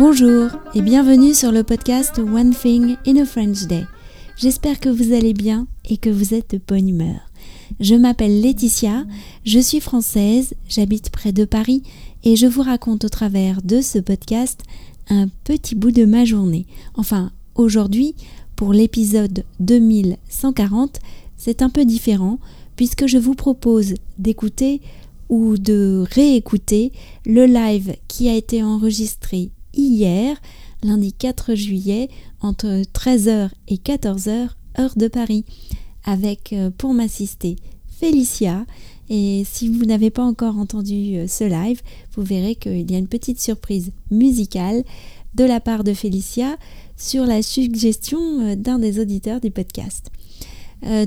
Bonjour et bienvenue sur le podcast One Thing in a French Day. J'espère que vous allez bien et que vous êtes de bonne humeur. Je m'appelle Laetitia, je suis française, j'habite près de Paris et je vous raconte au travers de ce podcast un petit bout de ma journée. Enfin, aujourd'hui, pour l'épisode 2140, c'est un peu différent puisque je vous propose d'écouter ou de réécouter le live qui a été enregistré hier, lundi 4 juillet, entre 13h et 14h, heure de Paris, avec euh, pour m'assister Félicia. Et si vous n'avez pas encore entendu euh, ce live, vous verrez qu'il y a une petite surprise musicale de la part de Félicia sur la suggestion euh, d'un des auditeurs du podcast.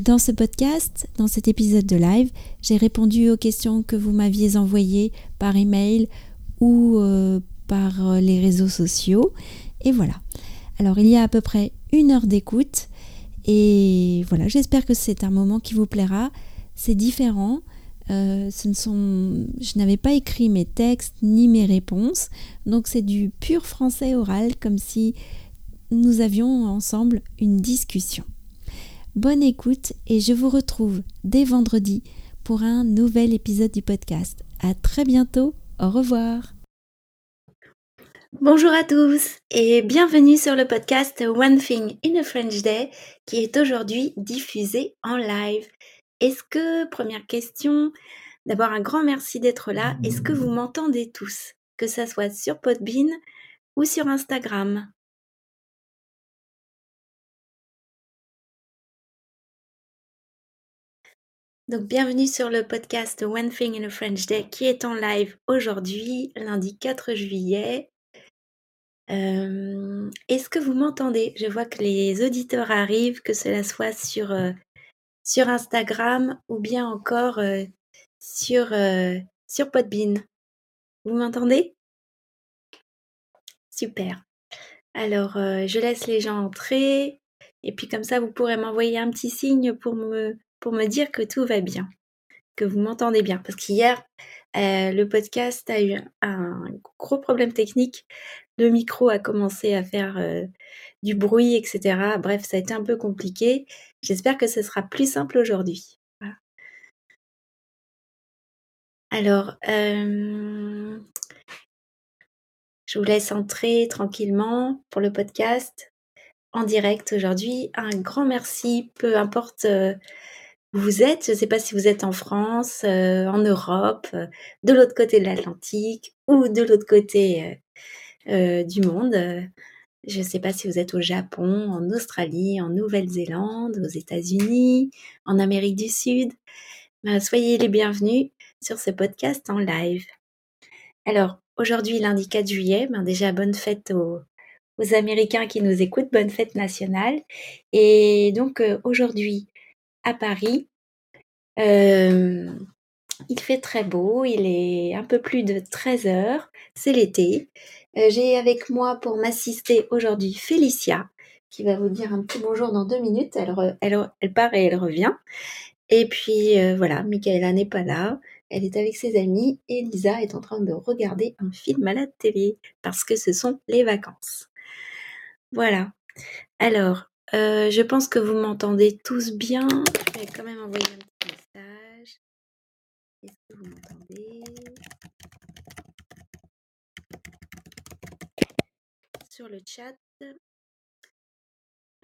Dans ce podcast, dans cet épisode de live, j'ai répondu aux questions que vous m'aviez envoyées par email ou par les réseaux sociaux. Et voilà. Alors il y a à peu près une heure d'écoute. Et voilà, j'espère que c'est un moment qui vous plaira. C'est différent. Euh, ce ne sont, je n'avais pas écrit mes textes ni mes réponses, donc c'est du pur français oral, comme si nous avions ensemble une discussion. Bonne écoute et je vous retrouve dès vendredi pour un nouvel épisode du podcast. À très bientôt. Au revoir. Bonjour à tous et bienvenue sur le podcast One Thing in a French Day qui est aujourd'hui diffusé en live. Est-ce que, première question, d'abord un grand merci d'être là. Est-ce que vous m'entendez tous Que ça soit sur Podbean ou sur Instagram? Donc bienvenue sur le podcast One Thing in a French Day qui est en live aujourd'hui, lundi 4 juillet. Est-ce que vous m'entendez? Je vois que les auditeurs arrivent, que cela soit sur, sur Instagram ou bien encore sur, sur Podbean. Vous m'entendez? Super. Alors, je laisse les gens entrer et puis comme ça, vous pourrez m'envoyer un petit signe pour me dire que tout va bien, que vous m'entendez bien. Parce qu'hier, le podcast a eu un gros problème technique le micro a commencé à faire du bruit, etc. Bref, ça a été un peu compliqué. J'espère que ce sera plus simple aujourd'hui. Alors, je vous laisse entrer tranquillement pour le podcast en direct aujourd'hui. Un grand merci, peu importe vous êtes. Je ne sais pas si vous êtes en France, en Europe, de l'autre côté de l'Atlantique ou de l'autre côté euh, du monde. Je ne sais pas si vous êtes au Japon, en Australie, en Nouvelle-Zélande, aux États-Unis, en Amérique du Sud. Ben, soyez les bienvenus sur ce podcast en live. Alors, aujourd'hui, lundi 4 juillet, ben déjà bonne fête aux, Américains qui nous écoutent, bonne fête nationale. Et donc, euh, aujourd'hui, à Paris, il fait très beau, il est un peu plus de 13 heures, c'est l'été. J'ai avec moi pour m'assister aujourd'hui Félicia, qui va vous dire un petit bonjour dans deux minutes. Elle, part et elle revient. Et puis voilà, Michaela n'est pas là. Elle est avec ses amis et Lisa est en train de regarder un film à la télé parce que ce sont les vacances. Voilà. Alors, euh, je pense que vous m'entendez tous bien. Je vais quand même envoyer un petit message. Est-ce que vous m'entendez? Sur le chat.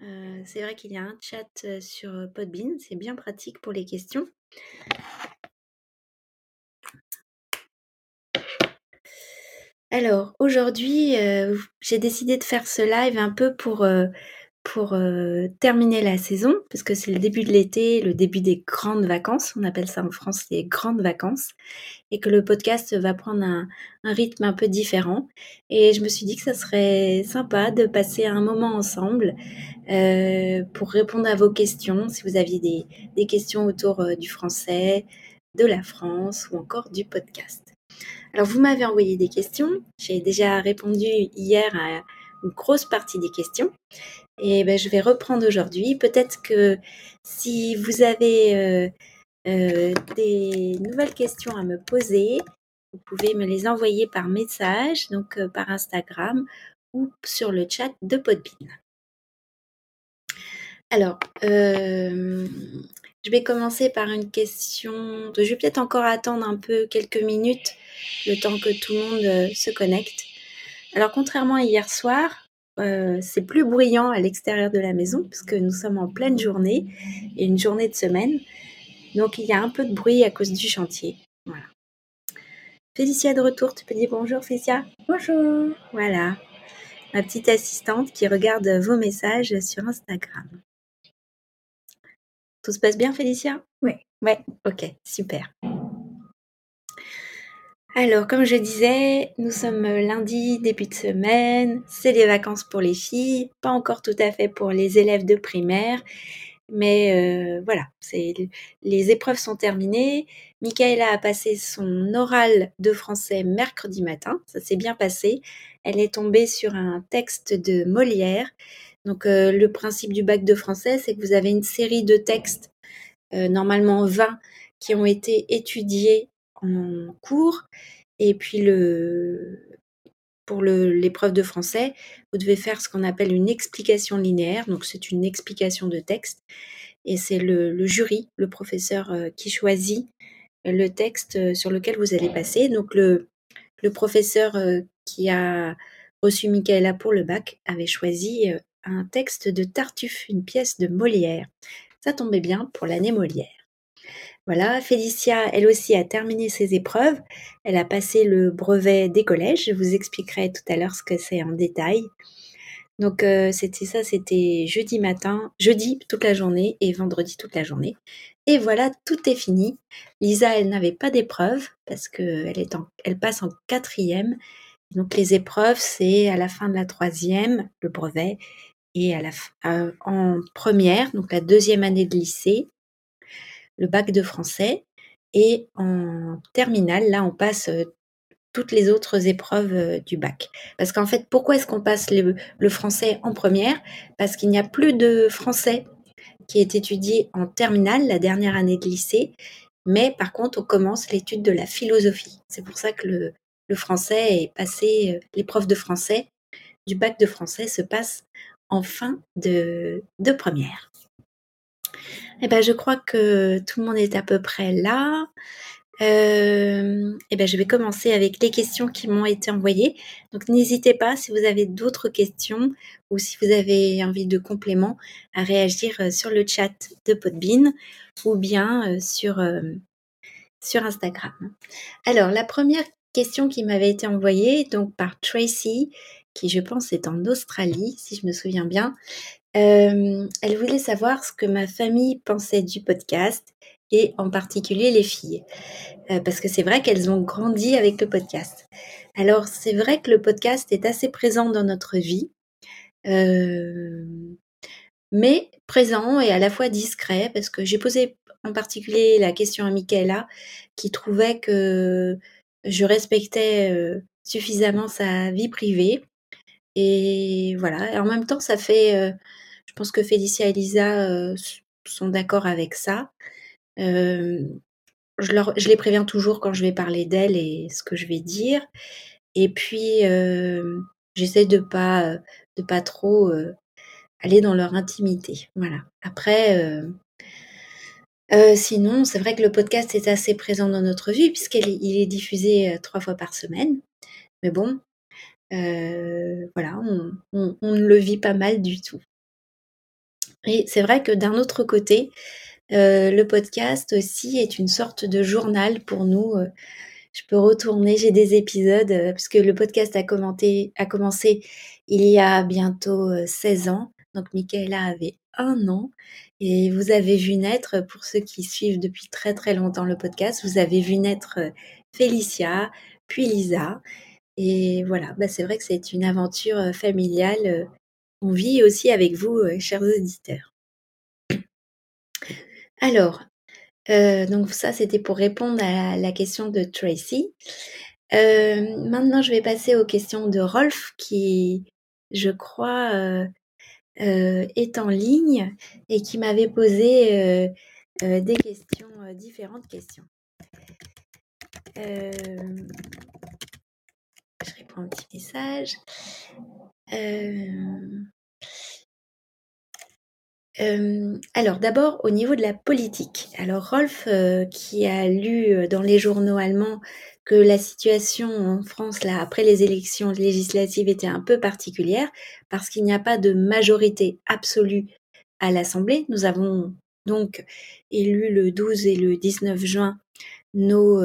Euh, c'est vrai qu'il y a un chat euh, sur Podbean, c'est bien pratique pour les questions. Alors, aujourd'hui, j'ai décidé de faire ce live un peu pour pour terminer la saison, parce que c'est le début de l'été, le début des grandes vacances, on appelle ça en France les grandes vacances, et que le podcast va prendre un, rythme un peu différent. Et je me suis dit que ça serait sympa de passer un moment ensemble pour répondre à vos questions, si vous aviez des, des questions autour du français, de la France ou encore du podcast. Alors vous m'avez envoyé des questions, j'ai déjà répondu hier à une grosse partie des questions. Et ben, je vais reprendre aujourd'hui. Peut-être que si vous avez euh, euh, des nouvelles questions à me poser, vous pouvez me les envoyer par message, donc euh, par Instagram ou sur le chat de Podbean. Alors, je vais commencer par une question. Je vais peut-être encore attendre un peu quelques minutes, le temps que tout le monde se connecte. Alors, contrairement à hier soir, euh, c'est plus bruyant à l'extérieur de la maison puisque nous sommes en pleine journée et une journée de semaine. Donc, il y a un peu de bruit à cause du chantier. Voilà. Félicia de retour, tu peux dire bonjour Félicia? Bonjour. Voilà, ma petite assistante qui regarde vos messages sur Instagram. Tout se passe bien, Félicia? Oui. Ouais, ok, super. Alors, comme je disais, nous sommes lundi, début de semaine, c'est les vacances pour les filles, pas encore tout à fait pour les élèves de primaire, mais euh, voilà, les épreuves sont terminées. Michaela a passé son oral de français mercredi matin, ça s'est bien passé. Elle est tombée sur un texte de Molière donc euh, le principe du bac de français, c'est que vous avez une série de textes, euh, normalement 20, qui ont été étudiés en cours. Et puis le, pour l'épreuve de français, vous devez faire ce qu'on appelle une explication linéaire. Donc c'est une explication de texte. Et c'est le, jury, le professeur, euh, qui choisit le texte sur lequel vous allez passer. Donc le, le professeur qui a reçu Michaela pour le bac avait choisi un texte de Tartuffe, une pièce de Molière. Ça tombait bien pour l'année Molière. Voilà, Félicia, elle aussi, a terminé ses épreuves. Elle a passé le brevet des collèges. Je vous expliquerai tout à l'heure ce que c'est en détail. Donc euh, c'était ça, c'était jeudi matin, jeudi toute la journée et vendredi toute la journée. Et voilà, tout est fini. Lisa, elle n'avait pas d'épreuve parce qu'elle elle passe en quatrième. Donc les épreuves, c'est à la fin de la troisième, le brevet, et à la, en première, donc la deuxième année de lycée, le bac de français. Et en terminale, là, on passe euh, toutes les autres épreuves euh, du bac. Parce qu'en fait, pourquoi est-ce qu'on passe le, français en première? Parce qu'il n'y a plus de français qui est étudié en terminale, la dernière année de lycée. Mais par contre, on commence l'étude de la philosophie. C'est pour ça que le, français est passé, euh, l'épreuve de français du bac de français se passe en fin de première. Eh ben, je crois que tout le monde est à peu près là. Euh, eh ben, je vais commencer avec les questions qui m'ont été envoyées. Donc, n'hésitez pas si vous avez d'autres questions ou si vous avez envie de compléments à réagir euh, sur le chat de Podbean ou bien euh, sur, sur Instagram. Alors, la première question qui m'avait été envoyée donc par Tracy, qui je pense est en Australie, si je me souviens bien. Euh, elle voulait savoir ce que ma famille pensait du podcast et en particulier les filles. Euh, parce que c'est vrai qu'elles ont grandi avec le podcast. Alors c'est vrai que le podcast est assez présent dans notre vie, euh, mais présent et à la fois discret, parce que j'ai posé en particulier la question à Michaela, qui trouvait que je respectais suffisamment sa vie privée et voilà, et en même temps, ça fait, je pense que Félicia et Lisa euh, sont d'accord avec ça. Euh, je, les préviens toujours quand je vais parler d'elles et ce que je vais dire. Et puis, j'essaie de pas, de pas trop aller dans leur intimité. Voilà. Après, sinon, c'est vrai que le podcast est assez présent dans notre vie puisqu'il est diffusé trois fois par semaine. Mais bon, euh, voilà, on, ne le vit pas mal du tout. Et c'est vrai que d'un autre côté, euh, le podcast aussi est une sorte de journal pour nous. Euh, je peux retourner, j'ai des épisodes, puisque le podcast a, commencé il y a bientôt 16 ans. Donc Michaela avait un an et vous avez vu naître, pour ceux qui suivent depuis très très longtemps le podcast, vous avez vu naître Félicia, puis Lisa. Et voilà, bah, c'est vrai que c'est une aventure euh, familiale. Euh, on vit aussi avec vous, euh, chers auditeurs. Alors, donc ça, c'était pour répondre à la question de Tracy. maintenant, je vais passer aux questions de Rolf qui, je crois, est en ligne et qui m'avait posé des questions, différentes questions. Je réponds un petit message. Alors d'abord au niveau de la politique. Alors Rolf, qui a lu dans les journaux allemands que la situation en France, là, après les élections législatives, était un peu particulière parce qu'il n'y a pas de majorité absolue à l'Assemblée. Nous avons donc élu le 12 et le 19 juin nos,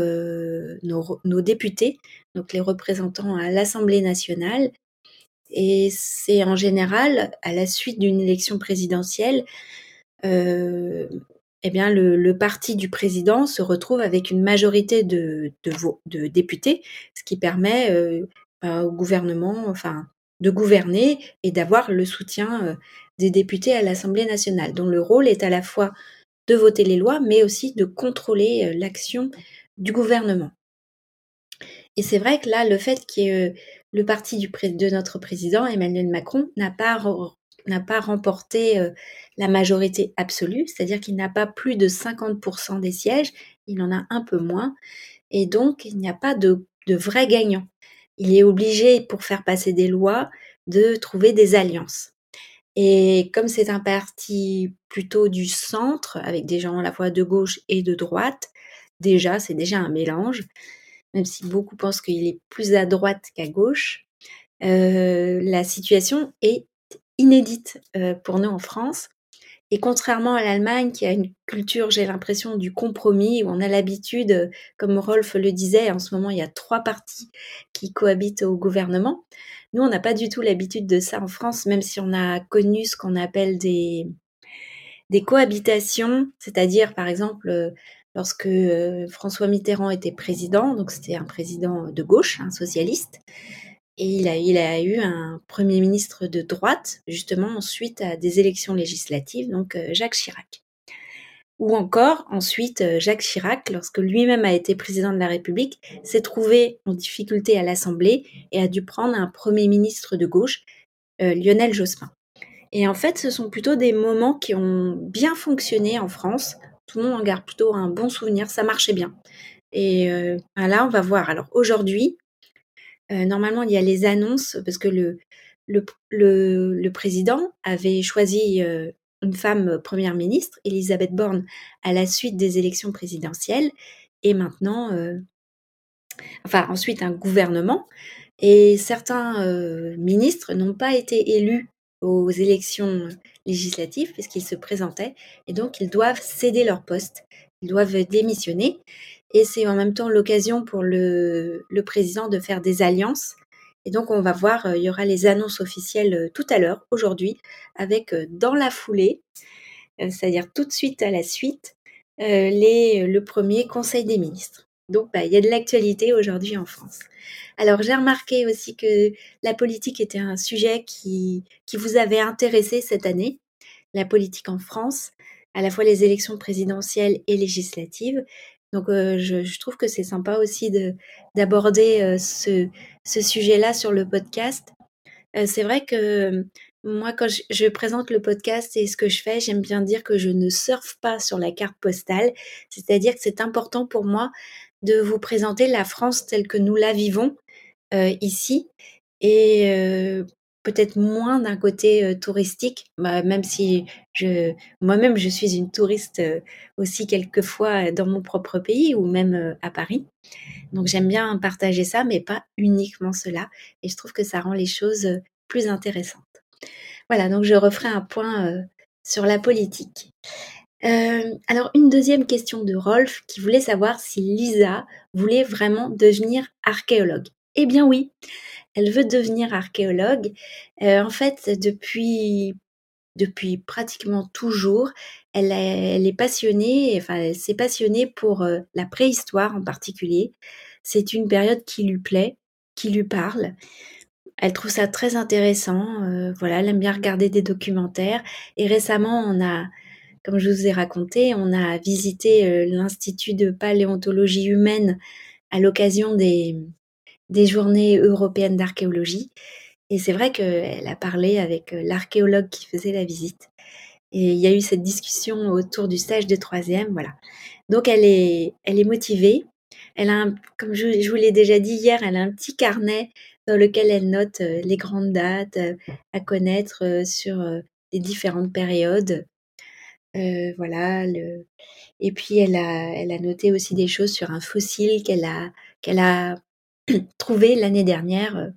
nos députés, donc les représentants à l'Assemblée nationale. Et c'est en général, à la suite d'une élection présidentielle, euh, eh bien, le, parti du président se retrouve avec une majorité de, députés, ce qui permet euh, bah, au gouvernement enfin, de gouverner et d'avoir le soutien euh, des députés à l'Assemblée nationale, dont le rôle est à la fois de voter les lois, mais aussi de contrôler l'action du gouvernement. Et c'est vrai que là, le fait que le parti de notre président, Emmanuel Macron, n'a pas n'a pas remporté euh, la majorité absolue, c'est-à-dire qu'il n'a pas plus de 50% des sièges, il en a un peu moins, et donc il n'y a pas de, de vrai gagnant. Il est obligé, pour faire passer des lois, de trouver des alliances. Et comme c'est un parti plutôt du centre, avec des gens à la fois de gauche et de droite, déjà, c'est déjà un mélange, même si beaucoup pensent qu'il est plus à droite qu'à gauche. Euh, la situation est inédite euh, pour nous en France. Et contrairement à l'Allemagne, qui a une culture, j'ai l'impression, du compromis, où on a l'habitude, comme Rolf le disait, en ce moment, il y a trois partis qui cohabitent au gouvernement. Nous, on n'a pas du tout l'habitude de ça en France, même si on a connu ce qu'on appelle des, cohabitations, c'est-à-dire, par exemple, lorsque François Mitterrand était président, donc c'était un président de gauche, un socialiste, et il a, eu un Premier ministre de droite, justement, ensuite à des élections législatives, donc euh, Jacques Chirac. Ou encore, ensuite, euh, Jacques Chirac, lorsque lui-même a été président de la République, s'est trouvé en difficulté à l'Assemblée et a dû prendre un Premier ministre de gauche, euh, Lionel Jospin. Et en fait, ce sont plutôt des moments qui ont bien fonctionné en France. Tout le monde en garde plutôt un bon souvenir, ça marchait bien. Et là, on va voir. Alors aujourd'hui, euh, normalement, il y a les annonces parce que le, le, le, président avait choisi euh, une femme première ministre, Elisabeth Borne, à la suite des élections présidentielles, et maintenant, euh, enfin ensuite un gouvernement, et certains ministres n'ont pas été élus aux élections législatives puisqu'ils se présentaient, et donc ils doivent céder leur poste, ils doivent démissionner. Et c'est en même temps l'occasion pour le, président de faire des alliances. Et donc, on va voir, euh, il y aura les annonces officielles euh, tout à l'heure, aujourd'hui, avec euh, dans la foulée, c'est-à-dire tout de suite à la suite, les, le premier Conseil des ministres. Donc, bah, il y a de l'actualité aujourd'hui en France. Alors, j'ai remarqué aussi que la politique était un sujet qui, qui vous avait intéressé cette année, la politique en France, à la fois les élections présidentielles et législatives. Donc euh, je, trouve que c'est sympa aussi d'aborder euh, ce, sujet-là sur le podcast. Euh, c'est vrai que moi, quand je, présente le podcast et ce que je fais, j'aime bien dire que je ne surfe pas sur la carte postale. C'est-à-dire que c'est important pour moi de vous présenter la France telle que nous la vivons ici. Et peut-être moins d'un côté euh, touristique, bah, même si je, moi-même je suis une touriste euh, aussi quelquefois dans mon propre pays ou même euh, à Paris. Donc j'aime bien partager ça, mais pas uniquement cela. Et je trouve que ça rend les choses plus intéressantes. Voilà, donc je referai un point sur la politique. Alors une deuxième question de Rolf qui voulait savoir si Lisa voulait vraiment devenir archéologue. Eh bien oui, elle veut devenir archéologue. Euh, en fait, depuis, depuis pratiquement toujours, elle, est passionnée, enfin, elle s'est passionnée pour euh, la préhistoire en particulier. C'est une période qui lui plaît, qui lui parle. Elle trouve ça très intéressant. Euh, voilà, elle aime bien regarder des documentaires. Et récemment, on a, comme je vous ai raconté, on a visité l'Institut de paléontologie humaine à l'occasion des, journées européennes d'archéologie. Et c'est vrai qu'elle a parlé avec euh, l'archéologue qui faisait la visite. Et il y a eu cette discussion autour du stage de troisième, voilà. Donc elle est, elle est motivée. Elle a, comme je, vous l'ai déjà dit hier, elle a un petit carnet dans lequel elle note les grandes dates à connaître sur les différentes périodes. Voilà. Le... Et puis elle a, elle a noté aussi des choses sur un fossile qu'elle a, qu'elle a trouvé l'année dernière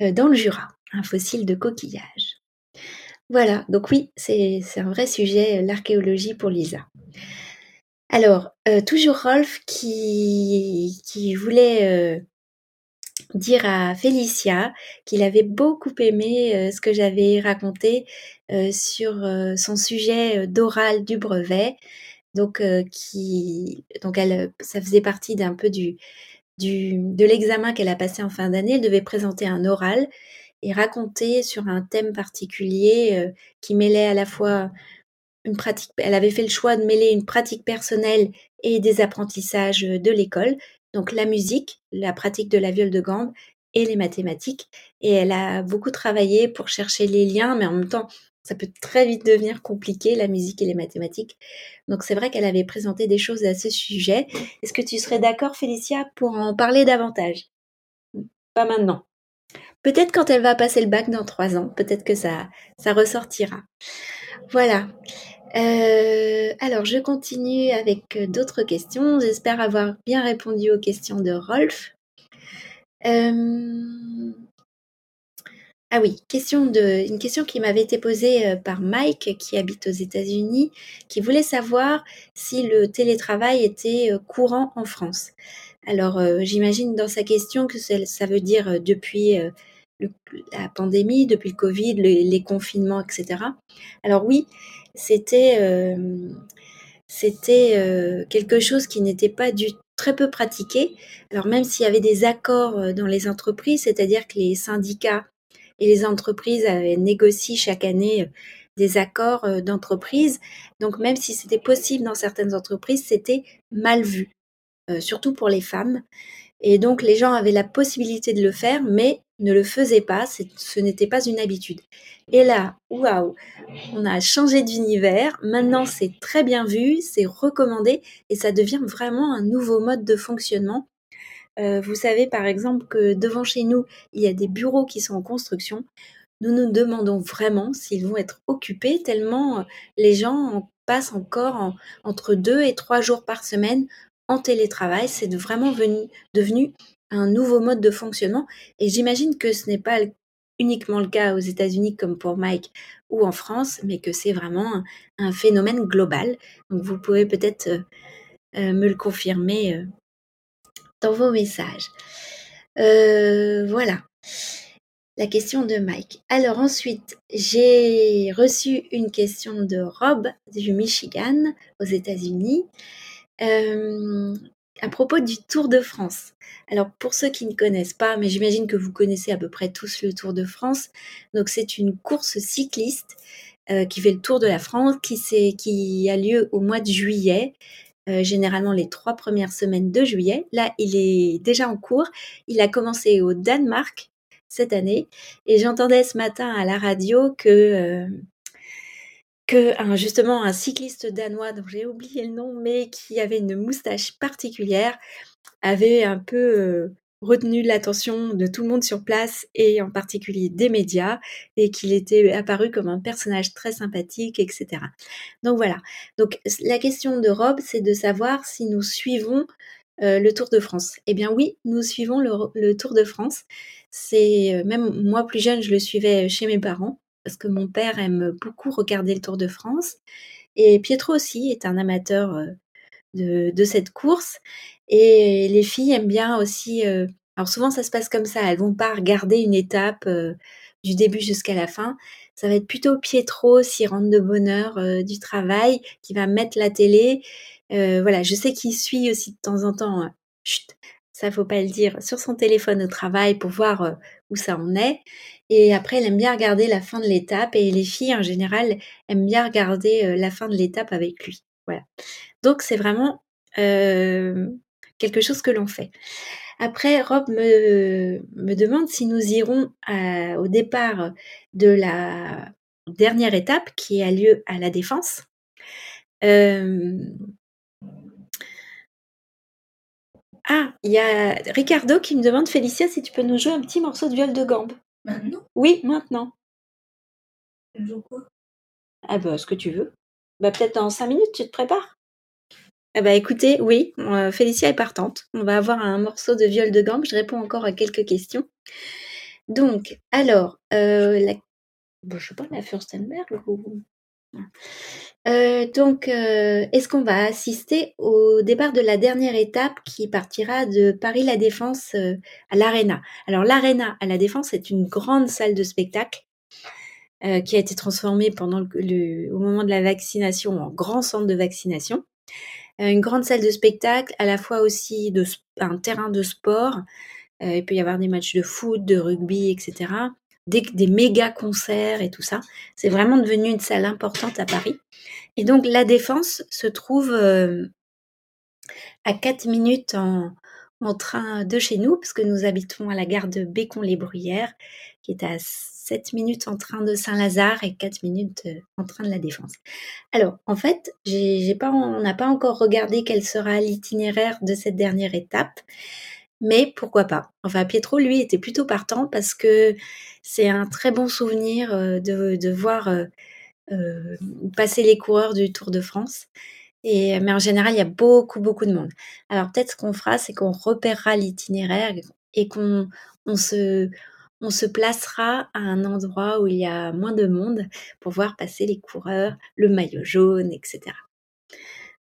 dans le Jura, un fossile de coquillage. Voilà, donc oui, c'est un vrai sujet, l'archéologie pour Lisa. Alors, toujours Rolf qui, qui voulait dire à Félicia qu'il avait beaucoup aimé ce que j'avais raconté sur son sujet d'oral du brevet. Donc, qui, donc elle, ça faisait partie d'un peu du, du de l'examen qu'elle a passé en fin d'année. Elle devait présenter un oral et raconter sur un thème particulier qui mêlait à la fois une pratique. Elle avait fait le choix de mêler une pratique personnelle et des apprentissages de l'école donc la musique, la pratique de la viole de gambe et les mathématiques. Et elle a beaucoup travaillé pour chercher les liens, mais en même temps, ça peut très vite devenir compliqué, la musique et les mathématiques. Donc c'est vrai qu'elle avait présenté des choses à ce sujet. Est-ce que tu serais d'accord, Félicia, pour en parler davantage? Pas maintenant? Peut-être quand elle va passer le bac dans trois ans, peut-être que ça, ça ressortira. Voilà. Euh, alors, je continue avec euh, d'autres questions. J'espère avoir bien répondu aux questions de Rolf. Euh, ah oui, question une question qui m'avait été posée par Mike, qui habite aux États-Unis, qui voulait savoir si le télétravail était courant en France. Alors, j'imagine dans sa question que ça veut dire depuis la pandémie, depuis le Covid, les confinements, etc. Alors oui, c'était euh, euh, quelque chose qui n'était pas du très peu pratiqué. Alors même s'il y avait des accords euh, dans les entreprises, c'est-à-dire que les syndicats et les entreprises avaient négocié chaque année des accords d'entreprise. Donc même si c'était possible dans certaines entreprises, c'était mal vu, surtout pour les femmes. Et donc les gens avaient la possibilité de le faire, mais ne le faisaient pas, ce n'était pas une habitude. Et là, waouh, on a changé d'univers, maintenant c'est très bien vu, c'est recommandé, et ça devient vraiment un nouveau mode de fonctionnement. Euh, vous savez par exemple que devant chez nous, il y a des bureaux qui sont en construction. Nous nous demandons vraiment s'ils vont être occupés, tellement euh, les gens passent encore entre deux et trois jours par semaine en télétravail. C'est vraiment devenu un nouveau mode de fonctionnement. Et j'imagine que ce n'est pas uniquement le cas aux États-Unis comme pour Mike ou en France, mais que c'est vraiment un, phénomène global. Donc vous pouvez peut-être euh, euh, me le confirmer euh, dans vos messages. voilà la question de Mike. Alors ensuite, j'ai reçu une question de Rob du Michigan aux États-Unis à propos du Tour de France. Alors pour ceux qui ne connaissent pas, mais j'imagine que vous connaissez à peu près tous le Tour de France, donc c'est une course cycliste euh, qui fait le Tour de la France, qui, qui a lieu au mois de juillet, euh, généralement les trois premières semaines de juillet. Là, il est déjà en cours. Il a commencé au Danemark cette année, et j'entendais ce matin à la radio que euh, justement un cycliste danois dont j'ai oublié le nom, mais qui avait une moustache particulière, avait un peu euh, retenu l'attention de tout le monde sur place et en particulier des médias et qu'il était apparu comme un personnage très sympathique, etc. Donc voilà. Donc la question de Rob, c'est de savoir si nous suivons euh, le Tour de France. Eh bien oui, nous suivons le Tour de France. C'est euh, même moi plus jeune, je le suivais chez mes parents parce que mon père aime beaucoup regarder le Tour de France. Et Pietro aussi est un amateur euh, de, cette course. Et les filles aiment bien aussi. Euh, alors souvent ça se passe comme ça, elles vont pas regarder une étape euh, du début jusqu'à la fin. Ça va être plutôt Pietro s'il rentre de bonne heure du travail, qui va mettre la télé. voilà, je sais qu'il suit aussi de temps en temps. chut, ça faut pas le dire, sur son téléphone au travail pour voir où ça en est. Et après, elle aime bien regarder la fin de l'étape. Et les filles, en général, aiment bien regarder euh, la fin de l'étape avec lui. Voilà. Donc, c'est vraiment euh, quelque chose que l'on fait. Après, Rob me, me, demande si nous irons au départ de la dernière étape qui a lieu à la Défense. Euh, Ah, il y a Ricardo qui me demande, Félicia, si tu peux nous jouer un petit morceau de viol de gambe. Maintenant? Oui, maintenant. Tu joues quoi? Ah bah, ce que tu veux. Bah, peut-être dans cinq minutes, tu te prépares? Ah bah, écoutez, oui, euh, Félicia est partante. On va avoir un morceau de viol de gambe. Je réponds encore à quelques questions. Donc, alors, euh, la... bon, je sais pas, la Furstenberg ou... Euh, donc, euh, est-ce qu'on va assister au départ de la dernière étape qui partira de Paris La Défense euh, à l'Arena? Alors, l'Arena à La Défense est une grande salle de spectacle qui a été transformée pendant au moment de la vaccination en grand centre de vaccination. Une grande salle de spectacle, à la fois aussi un terrain de sport. Il peut y avoir des matchs de foot, de rugby, etc. Des, méga concerts et tout ça. C'est vraiment devenu une salle importante à Paris. Et donc la défense se trouve euh, à 4 minutes en, train de chez nous, parce que nous habitons à la gare de Bécon-les-Bruyères, qui est à 7 minutes en train de Saint-Lazare et 4 minutes euh, en train de la défense. Alors, en fait, on n'a pas encore regardé quel sera l'itinéraire de cette dernière étape, mais pourquoi pas. Enfin, Pietro, lui, était plutôt partant parce que c'est un très bon souvenir euh, de, voir euh, euh, passer les coureurs du Tour de France. Et, mais en général, il y a beaucoup, beaucoup de monde. Alors peut-être ce qu'on fera, c'est qu'on repérera l'itinéraire et qu'on on se, se placera à un endroit où il y a moins de monde pour voir passer les coureurs, le maillot jaune, etc.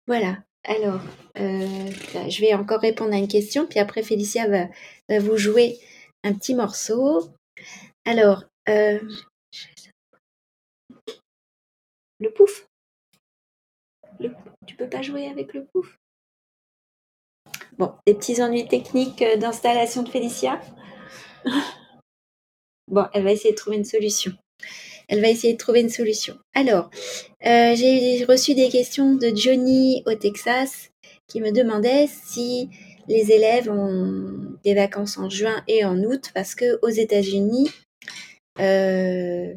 Voilà. Alors, euh, là, je vais encore répondre à une question, puis après Félicia va, vous jouer un petit morceau. Alors, euh, le pouf. Tu peux pas jouer avec le pouf? Bon, des petits ennuis techniques euh, d'installation de Félicia? bon, elle va essayer de trouver une solution. Elle va essayer de trouver une solution. Alors, euh, j'ai reçu des questions de Johnny au Texas qui me demandait si les élèves ont des vacances en juin et en août parce que aux États-Unis, euh,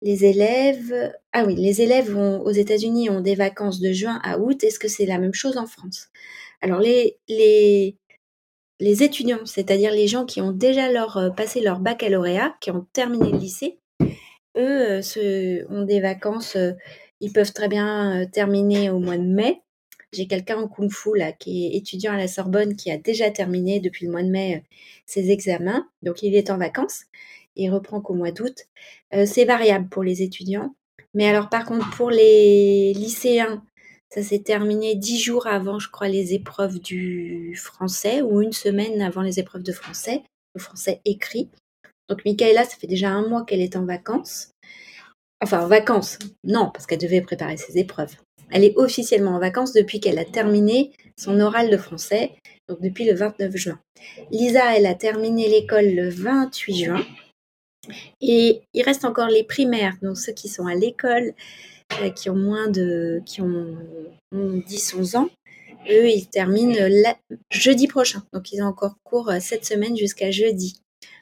les élèves, ah oui, les élèves aux États-Unis ont des vacances de juin à août. Est-ce que c'est la même chose en France? Alors les étudiants, c'est-à-dire les gens qui ont déjà euh, passé leur baccalauréat, qui ont terminé le lycée, eux euh, se- ont des vacances. euh, ils peuvent très bien euh, terminer au mois de mai. J'ai quelqu'un en kung fu là qui est étudiant à la Sorbonne qui a déjà terminé depuis le mois de mai ses examens, donc il est en vacances. Il reprend qu'au mois d'août. C'est variable pour les étudiants, mais alors par contre pour les lycéens, ça s'est terminé dix jours avant, je crois, les épreuves du français ou une semaine avant les épreuves de français, le français écrit. Donc Michaela, ça fait déjà un mois qu'elle est en vacances. Enfin, en vacances, non, parce qu'elle devait préparer ses épreuves. Elle est officiellement en vacances depuis qu'elle a terminé son oral de français, donc depuis le 29 juin. Lisa, elle a terminé l'école le 28 juin. Et il reste encore les primaires, donc ceux qui sont à l'école, euh, qui ont moins de, qui ont, ont 10-11 ans, eux, ils terminent jeudi prochain. Donc ils ont encore cours euh, cette semaine jusqu'à jeudi.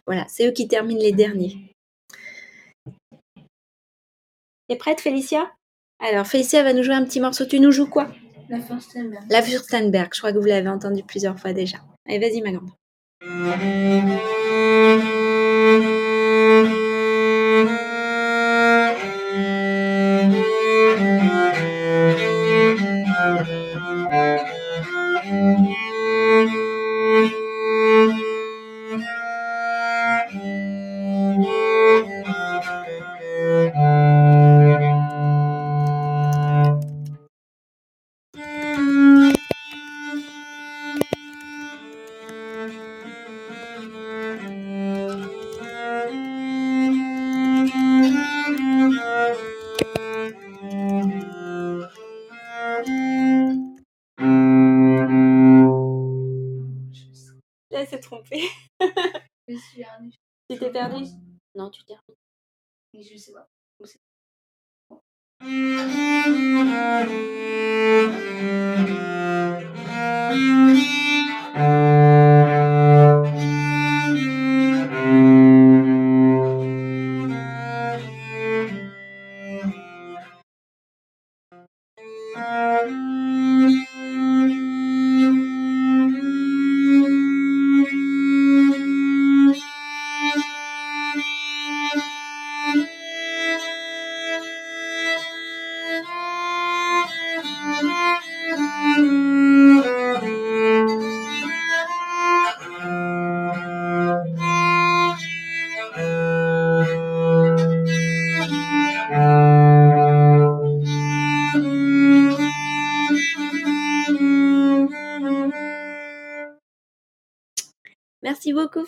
Voilà, c'est eux qui terminent les derniers. T'es prête, Félicia? Alors, Félicia va nous jouer un petit morceau. Tu nous joues quoi? La Furstenberg. La Furstenberg. Je crois que vous l'avez entendu plusieurs fois déjà. Allez, vas-y, ma grande.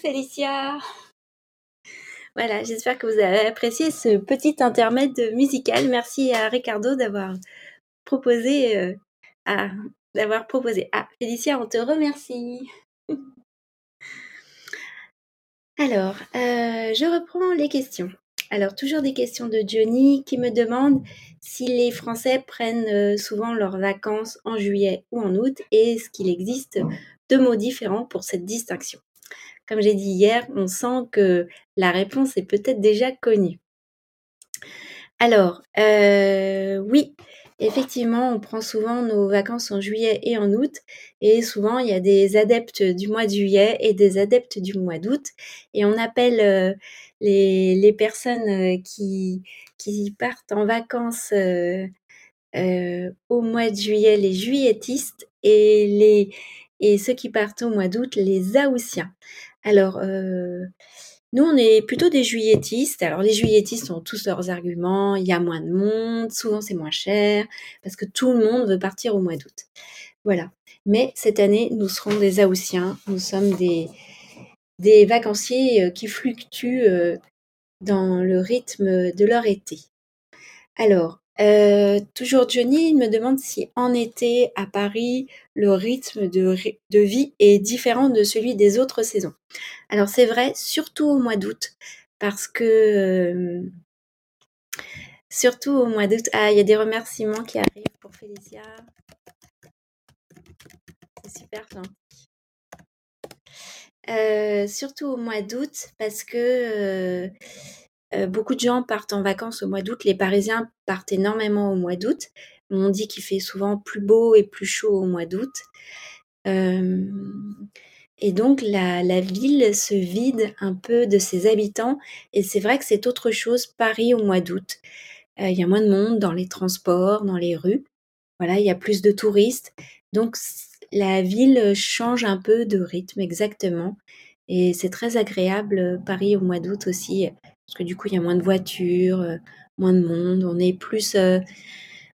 Félicia. Voilà, j'espère que vous avez apprécié ce petit intermède musical. Merci à Ricardo d'avoir proposé euh, d'avoir. Ah, Félicia, on te remercie. Alors, euh, je reprends les questions. Alors, toujours des questions de Johnny qui me demande si les Français prennent euh, souvent leurs vacances en juillet ou en août et est-ce qu'il existe deux mots différents pour cette distinction. Comme j'ai dit hier, on sent que la réponse est peut-être déjà connue. Alors, euh, oui, effectivement, on prend souvent nos vacances en juillet et en août, et souvent il y a des adeptes du mois de juillet et des adeptes du mois d'août, et on appelle euh, les, personnes euh, qui, qui partent en vacances au mois de juillet les juilletistes et les et ceux qui partent au mois d'août les Aoussiens. Alors, euh, nous, on est plutôt des juilletistes. Alors, les juilletistes ont tous leurs arguments. Il y a moins de monde, souvent c'est moins cher, parce que tout le monde veut partir au mois d'août. Voilà. Mais cette année, nous serons des Aoussiens. Nous sommes des, des vacanciers euh, qui fluctuent euh, dans le rythme de leur été. Alors, euh, toujours Johnny me demande si en été à Paris, le rythme de, vie est différent de celui des autres saisons. Alors c'est vrai, surtout au mois d'août, parce que euh, surtout au mois d'août, ah il y a des remerciements qui arrivent pour Félicia. C'est super gentil. Euh, surtout au mois d'août, parce que beaucoup de gens partent en vacances au mois d'août. Les Parisiens partent énormément au mois d'août. On dit qu'il fait souvent plus beau et plus chaud au mois d'août. Euh, et donc la, la, ville se vide un peu de ses habitants. Et c'est vrai que c'est autre chose Paris au mois d'août. Euh, il y a moins de monde dans les transports, dans les rues. Voilà, il y a plus de touristes. Donc la ville change un peu de rythme exactement. Et c'est très agréable Paris au mois d'août aussi parce que du coup il y a moins de voitures, euh, moins de monde, on est plus, euh,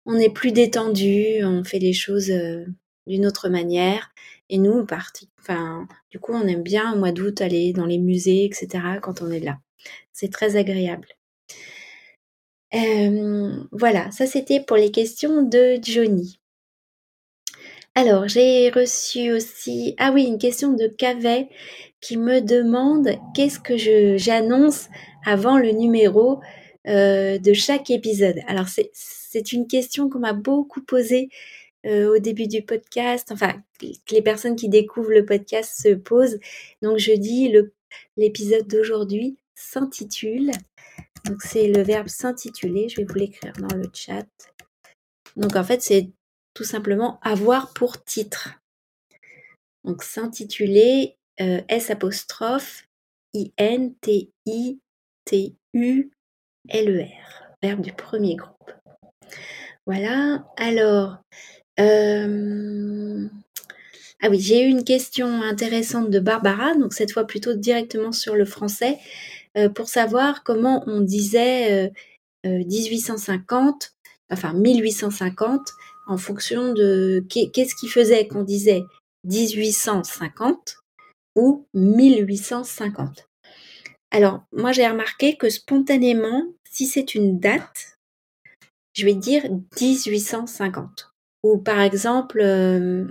on est plus détendu, on fait les choses euh, d'une autre manière. Et nous, parti, enfin, du coup, on aime bien au mois d'août aller dans les musées, etc. quand on est là. C'est très agréable. voilà, ça c'était pour les questions de Johnny. Alors, j'ai reçu aussi, ah oui, une question de Cavet qui me demande qu'est-ce que j'annonce avant le numéro euh, de chaque épisode. Alors c'est une question qu'on m'a beaucoup posée euh, au début du podcast, enfin que les personnes qui découvrent le podcast se posent. Donc je dis l'épisode d'aujourd'hui s'intitule. Donc c'est le verbe s'intituler. Je vais vous l'écrire dans le chat. Donc en fait c'est tout simplement avoir pour titre. Donc s'intituler euh, S I N T I T-U-L-E-R, verbe du premier groupe. Voilà, alors, euh, ah oui, j'ai eu une question intéressante de Barbara, donc cette fois plutôt directement sur le français, euh, pour savoir comment on disait 1850, euh, enfin 1850, en fonction de qu'est-ce qui faisait qu'on disait 1850 ou 1850. Alors, moi, j'ai remarqué que spontanément, si c'est une date, je vais dire 1850. Ou par exemple, euh,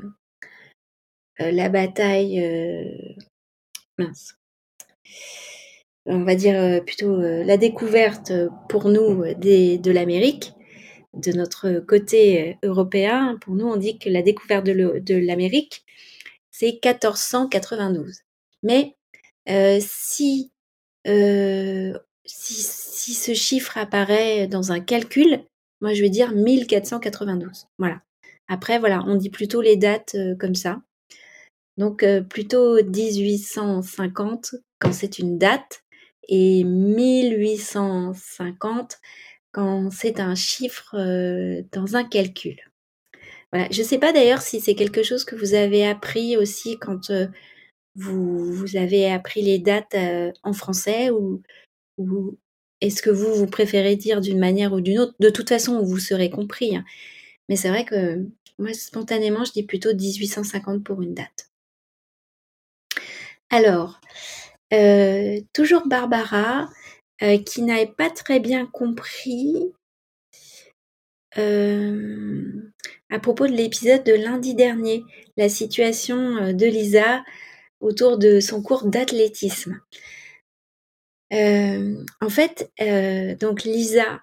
euh, la bataille... Euh, mince. On va dire plutôt la découverte pour nous de l'Amérique, de notre côté européen. Pour nous, on dit que la découverte de l'Amérique, c'est 1492. Mais si euh, si, ce chiffre apparaît dans un calcul, moi je vais dire 1492. Voilà. Après, voilà, on dit plutôt les dates comme ça. Donc euh, plutôt 1850 quand c'est une date et 1850 quand c'est un chiffre dans un calcul. Voilà. Je ne sais pas d'ailleurs si c'est quelque chose que vous avez appris aussi quand vous, avez appris les dates euh, en français ou, est-ce que vous, vous préférez dire d'une manière ou d'une autre? De toute façon, vous serez compris. Hein. Mais c'est vrai que moi, spontanément, je dis plutôt 1850 pour une date. Alors, euh, toujours Barbara, euh, qui n'avait pas très bien compris à propos de l'épisode de lundi dernier, la situation de Lisa autour de son cours d'athlétisme. en fait, donc Lisa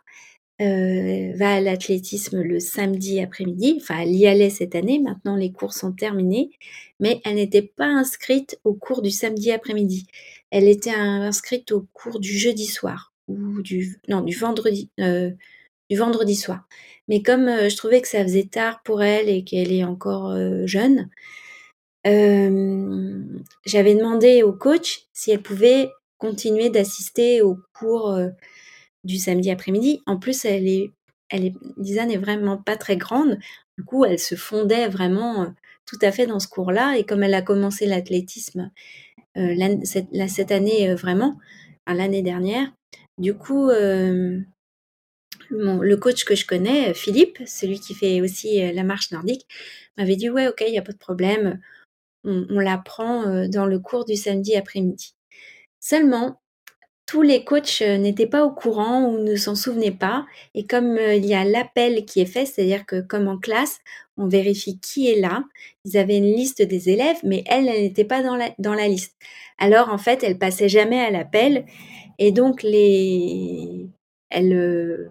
euh, va à l'athlétisme le samedi après-midi. Enfin, elle y allait cette année. Maintenant, les cours sont terminés. Mais elle n'était pas inscrite au cours du samedi après-midi. Elle était inscrite au cours du jeudi soir ou du non du vendredi euh, du vendredi soir. Mais comme euh, je trouvais que ça faisait tard pour elle et qu'elle est encore jeune, j'avais demandé au coach si elle pouvait continuer d'assister au cours du samedi après-midi. En plus, elle est, elle est, Lisa n'est vraiment pas très grande. Du coup, elle se fondait vraiment euh, tout à fait dans ce cours-là. Et comme elle a commencé l'athlétisme euh, cette, année euh, vraiment, l'année dernière, du coup, le coach que je connais, Philippe, celui qui fait aussi la marche nordique, m'avait dit ouais, ok, il n'y a pas de problème, on, on l'apprend dans le cours du samedi après-midi. Seulement, tous les coachs euh, n'étaient pas au courant ou ne s'en souvenaient pas. Et comme euh, il y a l'appel qui est fait, c'est-à-dire que comme en classe, on vérifie qui est là, ils avaient une liste des élèves, mais elle, elle n'était pas dans la, dans la liste. Alors en fait, elle passait jamais à l'appel. Et donc les... Elle... Euh,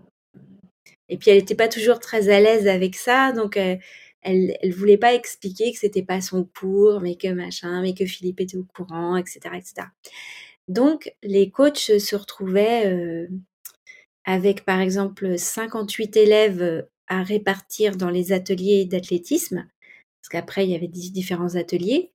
et puis elle n'était pas toujours très à l'aise avec ça, donc elle voulait pas expliquer que c'était pas son cours, mais que machin, mais que Philippe était au courant, etc., etc. Donc, les coachs se retrouvaient euh, avec, par exemple, 58 élèves euh, à répartir dans les ateliers d'athlétisme, parce qu'après, il y avait différents ateliers,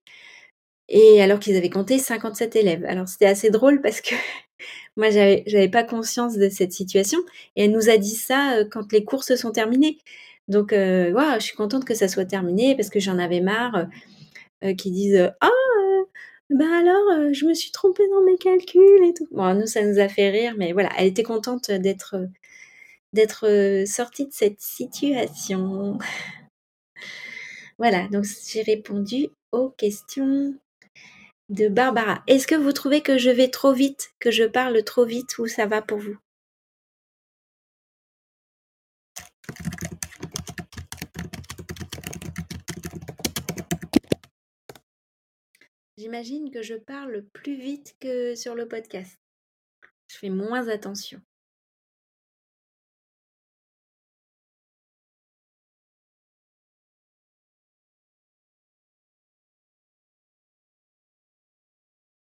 et alors qu'ils avaient compté 57 élèves. Alors, c'était assez drôle parce que moi, j'avais, n'avais pas conscience de cette situation, et elle nous a dit ça euh, quand les courses sont terminées. Donc, euh, je suis contente que ça soit terminé parce que j'en avais marre qu'ils disent Ah, bah alors, euh, je me suis trompée dans mes calculs et tout. Bon, nous, ça nous a fait rire, mais voilà, elle était contente d'être d'être euh, sortie de cette situation. voilà, donc j'ai répondu aux questions de Barbara. Est-ce que vous trouvez que je vais trop vite, que je parle trop vite ou ça va pour vous? J'imagine que je parle plus vite que sur le podcast. Je fais moins attention.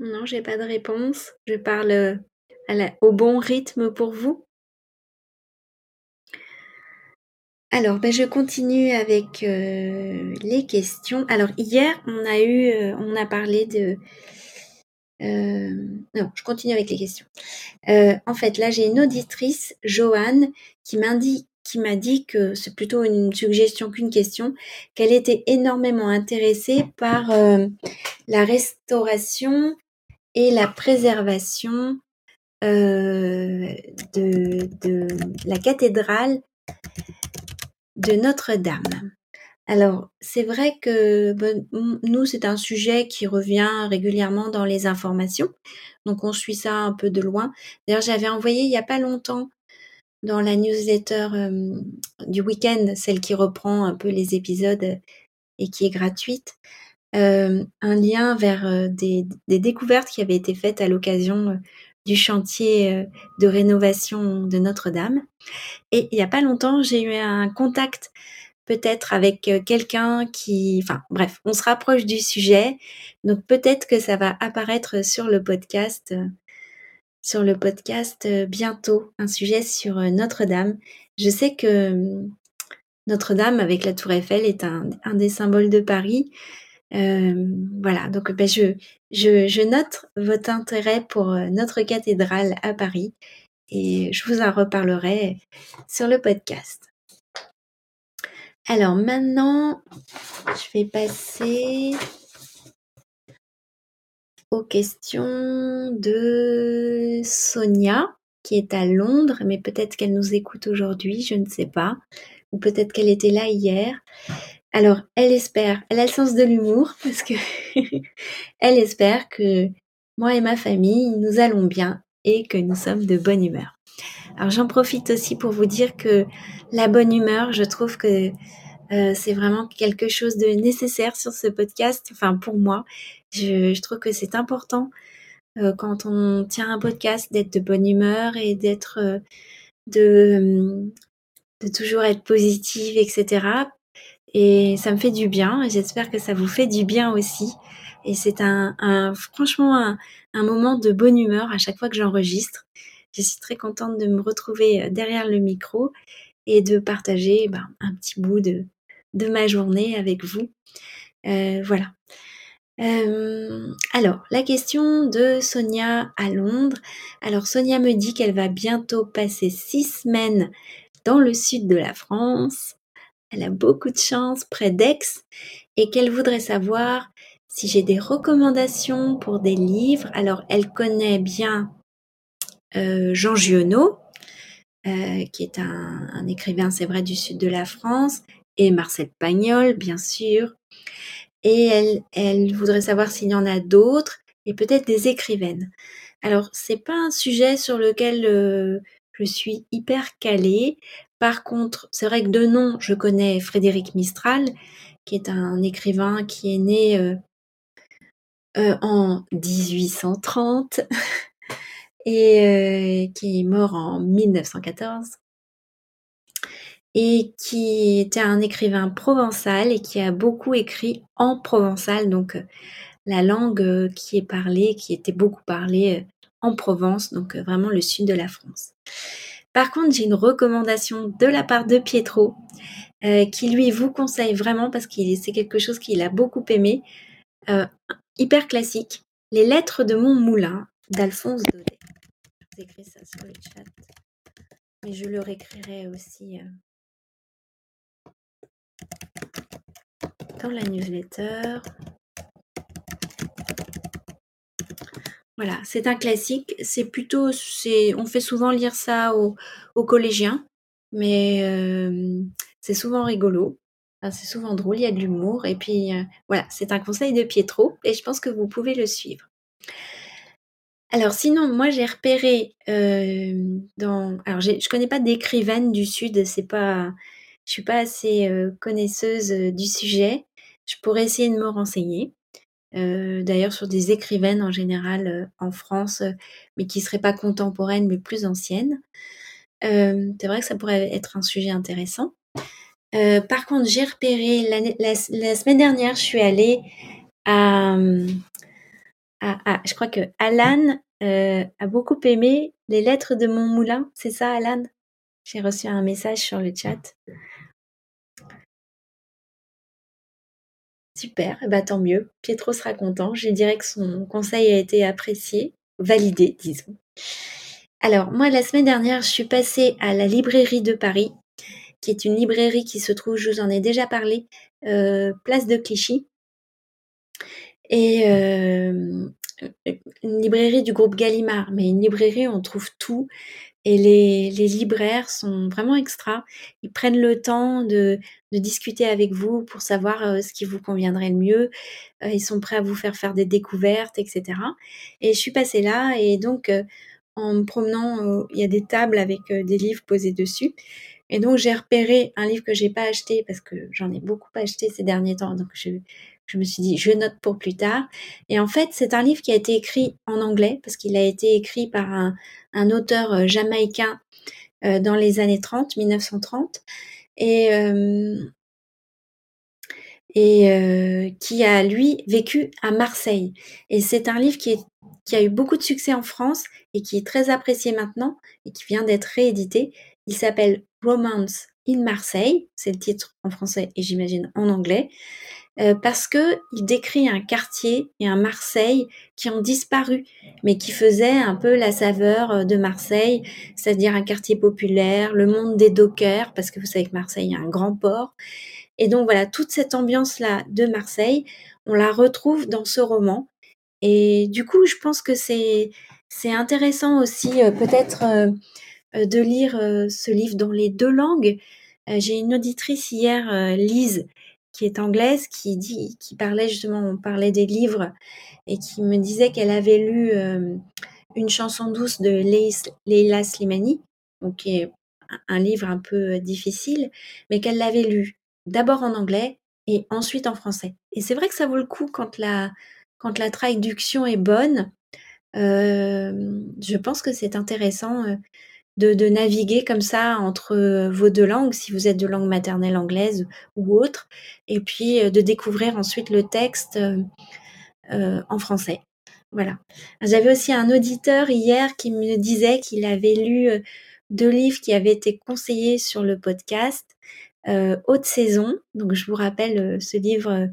Non, j'ai pas de réponse. Je parle euh, au bon rythme pour vous. Alors, ben, je continue avec euh, les questions. Alors, hier, on a eu, euh, on a parlé de. Euh, non, je continue avec les questions. en fait, là, j'ai une auditrice, Joanne, qui m'a dit, que c'est plutôt une suggestion qu'une question, qu'elle était énormément intéressée par la restauration et la préservation de la cathédrale de Notre-Dame. Alors, c'est vrai que nous, c'est un sujet qui revient régulièrement dans les informations. Donc, on suit ça un peu de loin. D'ailleurs, j'avais envoyé il n'y a pas longtemps dans la newsletter du week-end, celle qui reprend un peu les épisodes et qui est gratuite, un lien vers des, découvertes qui avaient été faites à l'occasion du chantier de rénovation de Notre-Dame. Et il n'y a pas longtemps, j'ai eu un contact peut-être avec quelqu'un qui... Enfin bref, on se rapproche du sujet. Donc peut-être que ça va apparaître sur le podcast. Sur le podcast bientôt, un sujet sur Notre-Dame. Je sais que Notre-Dame avec la tour Eiffel est un, un des symboles de Paris. Euh, voilà, donc ben, je, note votre intérêt pour euh, notre cathédrale à Paris et je vous en reparlerai sur le podcast. Alors maintenant, je vais passer aux questions de Sonia qui est à Londres, mais peut-être qu'elle nous écoute aujourd'hui, je ne sais pas, ou peut-être qu'elle était là hier. Alors, elle espère, elle a le sens de l'humour parce que elle espère que moi et ma famille, nous allons bien et que nous sommes de bonne humeur. Alors, j'en profite aussi pour vous dire que la bonne humeur, je trouve que euh, c'est vraiment quelque chose de nécessaire sur ce podcast. Enfin, pour moi, je, trouve que c'est important euh, quand on tient un podcast d'être de bonne humeur et d'être euh, de, de toujours être positive, etc. Et ça me fait du bien. J'espère que ça vous fait du bien aussi. Et c'est un, franchement un, moment de bonne humeur à chaque fois que j'enregistre. Je suis très contente de me retrouver derrière le micro et de partager ben, un petit bout de, de ma journée avec vous. Euh, voilà. Euh, alors, la question de Sonia à Londres. Alors, Sonia me dit qu'elle va bientôt passer six semaines dans le sud de la France. Elle a beaucoup de chance près d'Aix et qu'elle voudrait savoir si j'ai des recommandations pour des livres. Alors, elle connaît bien euh, Jean Giono, qui est un, écrivain, c'est vrai, du sud de la France et Marcel Pagnol, bien sûr. Et elle, elle voudrait savoir s'il y en a d'autres et peut-être des écrivaines. Alors, c'est pas un sujet sur lequel euh, je suis hyper calée. Par contre, c'est vrai que de nom, je connais Frédéric Mistral, qui est un écrivain qui est né euh, euh, en 1830 et qui est mort en 1914 et qui était un écrivain provençal et qui a beaucoup écrit en provençal, donc euh, la langue euh, qui est parlée, qui était beaucoup parlée euh, en Provence, donc vraiment le sud de la France. Par contre, j'ai une recommandation de la part de Pietro, qui lui vous conseille vraiment parce que c'est quelque chose qu'il a beaucoup aimé, hyper classique, Les lettres de mon moulin d'Alphonse Daudet. Je vous ça sur le chat, mais je le réécrirai aussi dans la newsletter. Voilà, c'est un classique. C'est plutôt, c'est, on fait souvent lire ça aux, collégiens, mais euh, c'est souvent rigolo. c'est souvent drôle, il y a de l'humour. Et puis euh, voilà, c'est un conseil de Pietro et je pense que vous pouvez le suivre. Alors sinon, moi j'ai repéré euh, dans, alors je connais pas d'écrivaine du sud, c'est pas, je suis pas assez connaisseuse du sujet. Je pourrais essayer de me renseigner. D'ailleurs, sur des écrivaines en général en France, mais qui seraient pas contemporaines, mais plus anciennes. c'est vrai que ça pourrait être un sujet intéressant. par contre, j'ai repéré la, semaine dernière, je suis allée à, à, je crois que Alan a beaucoup aimé les lettres de mon moulin. C'est ça, Alan? J'ai reçu un message sur le chat. Super, bah tant mieux. Pietro sera content. Je dirais que son conseil a été apprécié, validé, disons. Alors, moi, la semaine dernière, je suis passée à la librairie de Paris, qui est une librairie qui se trouve, je vous en ai déjà parlé, euh, place de Clichy. Et euh, une librairie du groupe Gallimard, mais une librairie où on trouve tout, et les, libraires sont vraiment extra. Ils prennent le temps de, de discuter avec vous pour savoir euh, ce qui vous conviendrait le mieux. Euh, ils sont prêts à vous faire faire des découvertes, etc. Et je suis passée là et donc euh, en me promenant, il y a des tables avec des livres posés dessus. Et donc j'ai repéré un livre que j'ai pas acheté parce que j'en ai beaucoup acheté ces derniers temps. Donc je, je me suis dit, je note pour plus tard. Et en fait, c'est un livre qui a été écrit en anglais, parce qu'il a été écrit par un, auteur euh, jamaïcain euh, dans les années 30, 1930, et, euh, et qui a, lui, vécu à Marseille. Et c'est un livre qui, est, qui a eu beaucoup de succès en France et qui est très apprécié maintenant et qui vient d'être réédité. Il s'appelle Romance in Marseille, c'est le titre en français et j'imagine en anglais. Euh, parce que il décrit un quartier et un Marseille qui ont disparu, mais qui faisaient un peu la saveur euh, de Marseille, c'est-à-dire un quartier populaire, le monde des dockers, parce que vous savez que Marseille a un grand port. Et donc voilà, toute cette ambiance-là de Marseille, on la retrouve dans ce roman. Et du coup, je pense que c'est c'est intéressant aussi euh, peut-être de lire ce livre dans les deux langues. J'ai une auditrice hier, Lise, qui est anglaise, qui dit, qui parlait justement, parlait des livres et qui me disait qu'elle avait lu euh, une chanson douce de Leila Slimani, qui est un livre un peu difficile, mais qu'elle l'avait lu d'abord en anglais et ensuite en français. Et c'est vrai que ça vaut le coup quand la, quand la traduction est bonne. Euh, je pense que c'est intéressant euh, de, naviguer comme ça entre vos deux langues, si vous êtes de langue maternelle anglaise ou autre, et puis de découvrir ensuite le texte euh, en français. Voilà. J'avais aussi un auditeur hier qui me disait qu'il avait lu deux livres qui avaient été conseillés sur le podcast. Euh, Haute saison, donc je vous rappelle euh, ce livre euh,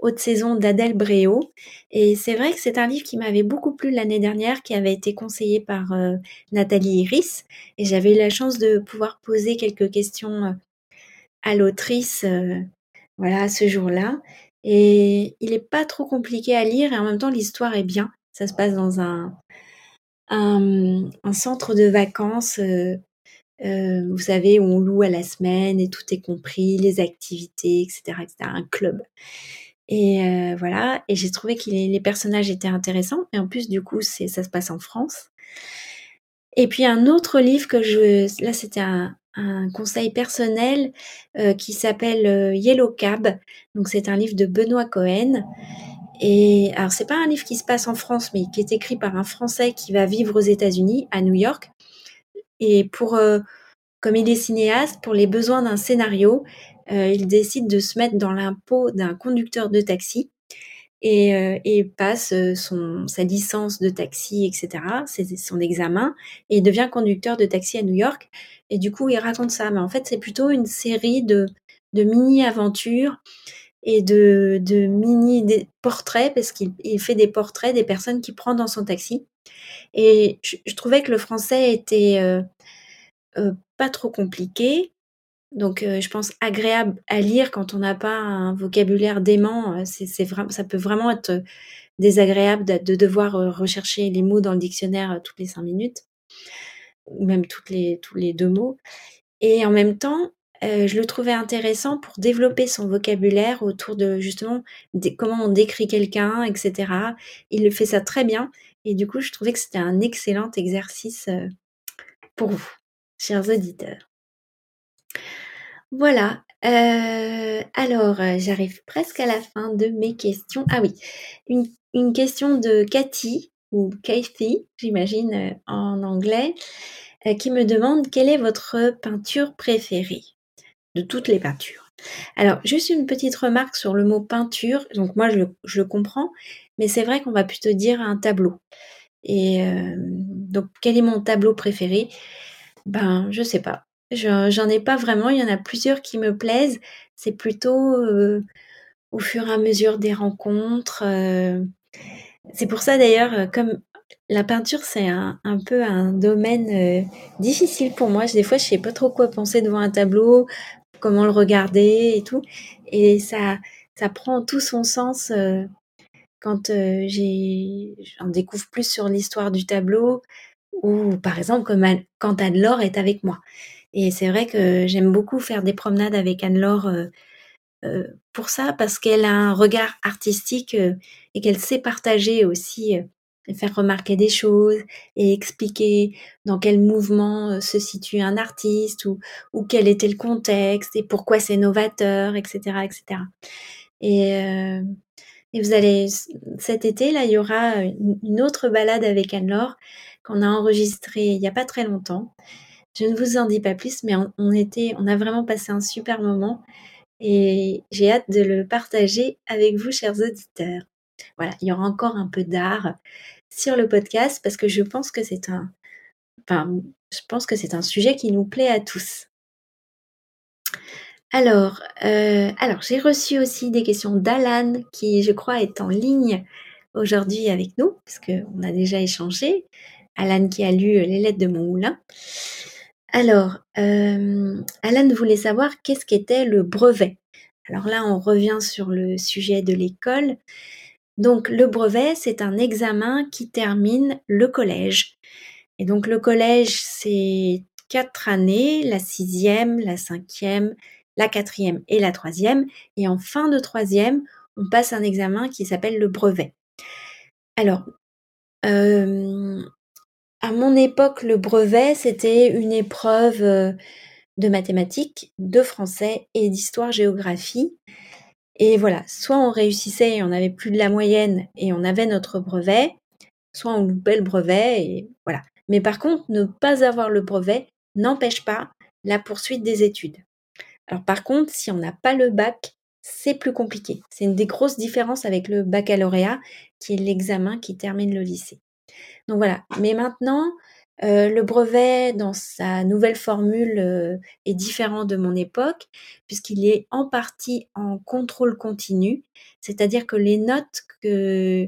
Haute saison d'Adèle Bréau. Et c'est vrai que c'est un livre qui m'avait beaucoup plu l'année dernière, qui avait été conseillé par Nathalie Iris. Et j'avais eu la chance de pouvoir poser quelques questions à l'autrice voilà, ce jour-là. Et il n'est pas trop compliqué à lire et en même temps l'histoire est bien. Ça se passe dans un, centre de vacances, euh, euh, vous savez, où on loue à la semaine et tout est compris, les activités, etc., etc., un club. Et euh, voilà, et j'ai trouvé que les, personnages étaient intéressants. Et en plus, du coup, c'est ça se passe en France. Et puis un autre livre que je, là, c'était un, conseil personnel qui s'appelle Yellow Cab. Donc c'est un livre de Benoît Cohen et alors, c'est pas un livre qui se passe en France, mais qui est écrit par un Français qui va vivre aux États-Unis, à New York. Et pour, euh, comme il est cinéaste, pour les besoins d'un scénario, euh, il décide de se mettre dans l'impôt d'un conducteur de taxi et, euh, passe son, sa licence de taxi, etc. Son examen et il devient conducteur de taxi à New York. Et du coup, il raconte ça. Mais en fait, c'est plutôt une série de, de mini-aventures et de, de mini des portraits parce qu'il fait des portraits des personnes qu'il prend dans son taxi. Et je, trouvais que le français était euh, euh, pas trop compliqué, donc euh, je pense agréable à lire quand on n'a pas un vocabulaire dément. C'est vraiment, ça peut vraiment être désagréable de, de, devoir rechercher les mots dans le dictionnaire toutes les cinq minutes, ou même toutes les, tous les deux mots. Et en même temps, euh, je le trouvais intéressant pour développer son vocabulaire autour de justement comment on décrit quelqu'un, etc. Il le fait ça très bien et du coup, je trouvais que c'était un excellent exercice euh, pour vous, chers auditeurs. Voilà. Euh, alors, j'arrive presque à la fin de mes questions. Ah oui, une, question de Cathy ou Kathy, j'imagine en anglais, qui me demande quelle est votre peinture préférée? De toutes les peintures. Alors, juste une petite remarque sur le mot peinture. Donc, moi, je, le comprends, mais c'est vrai qu'on va plutôt dire un tableau. Et euh, donc, quel est mon tableau préféré? Ben, je sais pas. J'en ai pas vraiment. Il y en a plusieurs qui me plaisent. C'est plutôt euh, au fur et à mesure des rencontres. Euh. c'est pour ça d'ailleurs, comme la peinture, c'est un, peu un domaine difficile pour moi. Des fois, je sais pas trop quoi penser devant un tableau comment le regarder et tout. Et ça, ça prend tout son sens euh, quand euh, j'en découvre plus sur l'histoire du tableau ou par exemple quand Anne-Laure est avec moi. Et c'est vrai que j'aime beaucoup faire des promenades avec Anne-Laure euh, pour ça parce qu'elle a un regard artistique et qu'elle sait partager aussi faire remarquer des choses et expliquer dans quel mouvement euh, se situe un artiste ou, quel était le contexte et pourquoi c'est novateur, etc., etc. Et, euh, et vous allez cet été là, il y aura une autre balade avec Anne-Laure qu'on a enregistrée il n'y a pas très longtemps. Je ne vous en dis pas plus, mais on, était, on a vraiment passé un super moment et j'ai hâte de le partager avec vous, chers auditeurs. Voilà, il y aura encore un peu d'art sur le podcast parce que je pense que c'est un, enfin, je pense que c'est un sujet qui nous plaît à tous. Alors, euh, alors j'ai reçu aussi des questions d'Alan qui, je crois, est en ligne aujourd'hui avec nous parce qu'on a déjà échangé. Alan qui a lu les lettres de mon moulin. Alors, euh, Alan voulait savoir qu'est-ce qu'était le brevet. Alors là, on revient sur le sujet de l'école. Donc le brevet, c'est un examen qui termine le collège. Et donc le collège, c'est quatre années, la sixième, la cinquième la quatrième et la troisième. Et en fin de troisième, on passe un examen qui s'appelle le brevet. Alors, euh, à mon époque, le brevet, c'était une épreuve euh, de mathématiques, de français et d'histoire-géographie. Et voilà, soit on réussissait et on avait plus de la moyenne et on avait notre brevet, soit on loupait le brevet et voilà. Mais par contre, ne pas avoir le brevet n'empêche pas la poursuite des études. Alors par contre, si on n'a pas le bac, c'est plus compliqué. C'est une des grosses différences avec le baccalauréat, qui est l'examen qui termine le lycée. Donc voilà. Mais maintenant, euh, le brevet, dans sa nouvelle formule, euh, est différent de mon époque, puisqu'il est en partie en contrôle continu, c'est-à-dire que les notes que,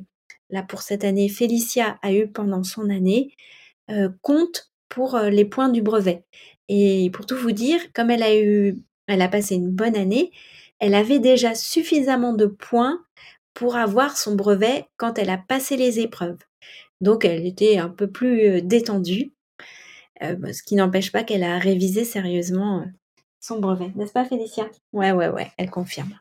là pour cette année, Félicia a eues pendant son année, euh, comptent pour les points du brevet. Et pour tout vous dire, comme elle a eu, elle a passé une bonne année, elle avait déjà suffisamment de points pour avoir son brevet quand elle a passé les épreuves. Donc elle était un peu plus euh, détendue, euh, bah, ce qui n'empêche pas qu'elle a révisé sérieusement euh, son brevet. N'est-ce pas Félicia Ouais, ouais, ouais, elle confirme.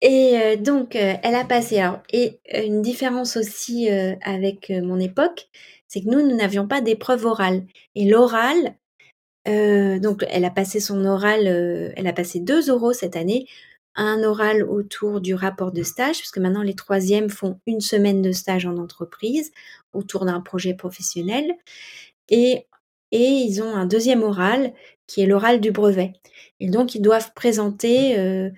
Et donc, elle a passé. Et une différence aussi avec mon époque, c'est que nous, nous n'avions pas d'épreuve orale. Et l'oral, donc, elle a passé son oral, elle a passé deux oraux cette année un oral autour du rapport de stage, puisque maintenant les troisièmes font une semaine de stage en entreprise autour d'un projet professionnel. Et, et ils ont un deuxième oral qui est l'oral du brevet. Et donc ils doivent présenter euh,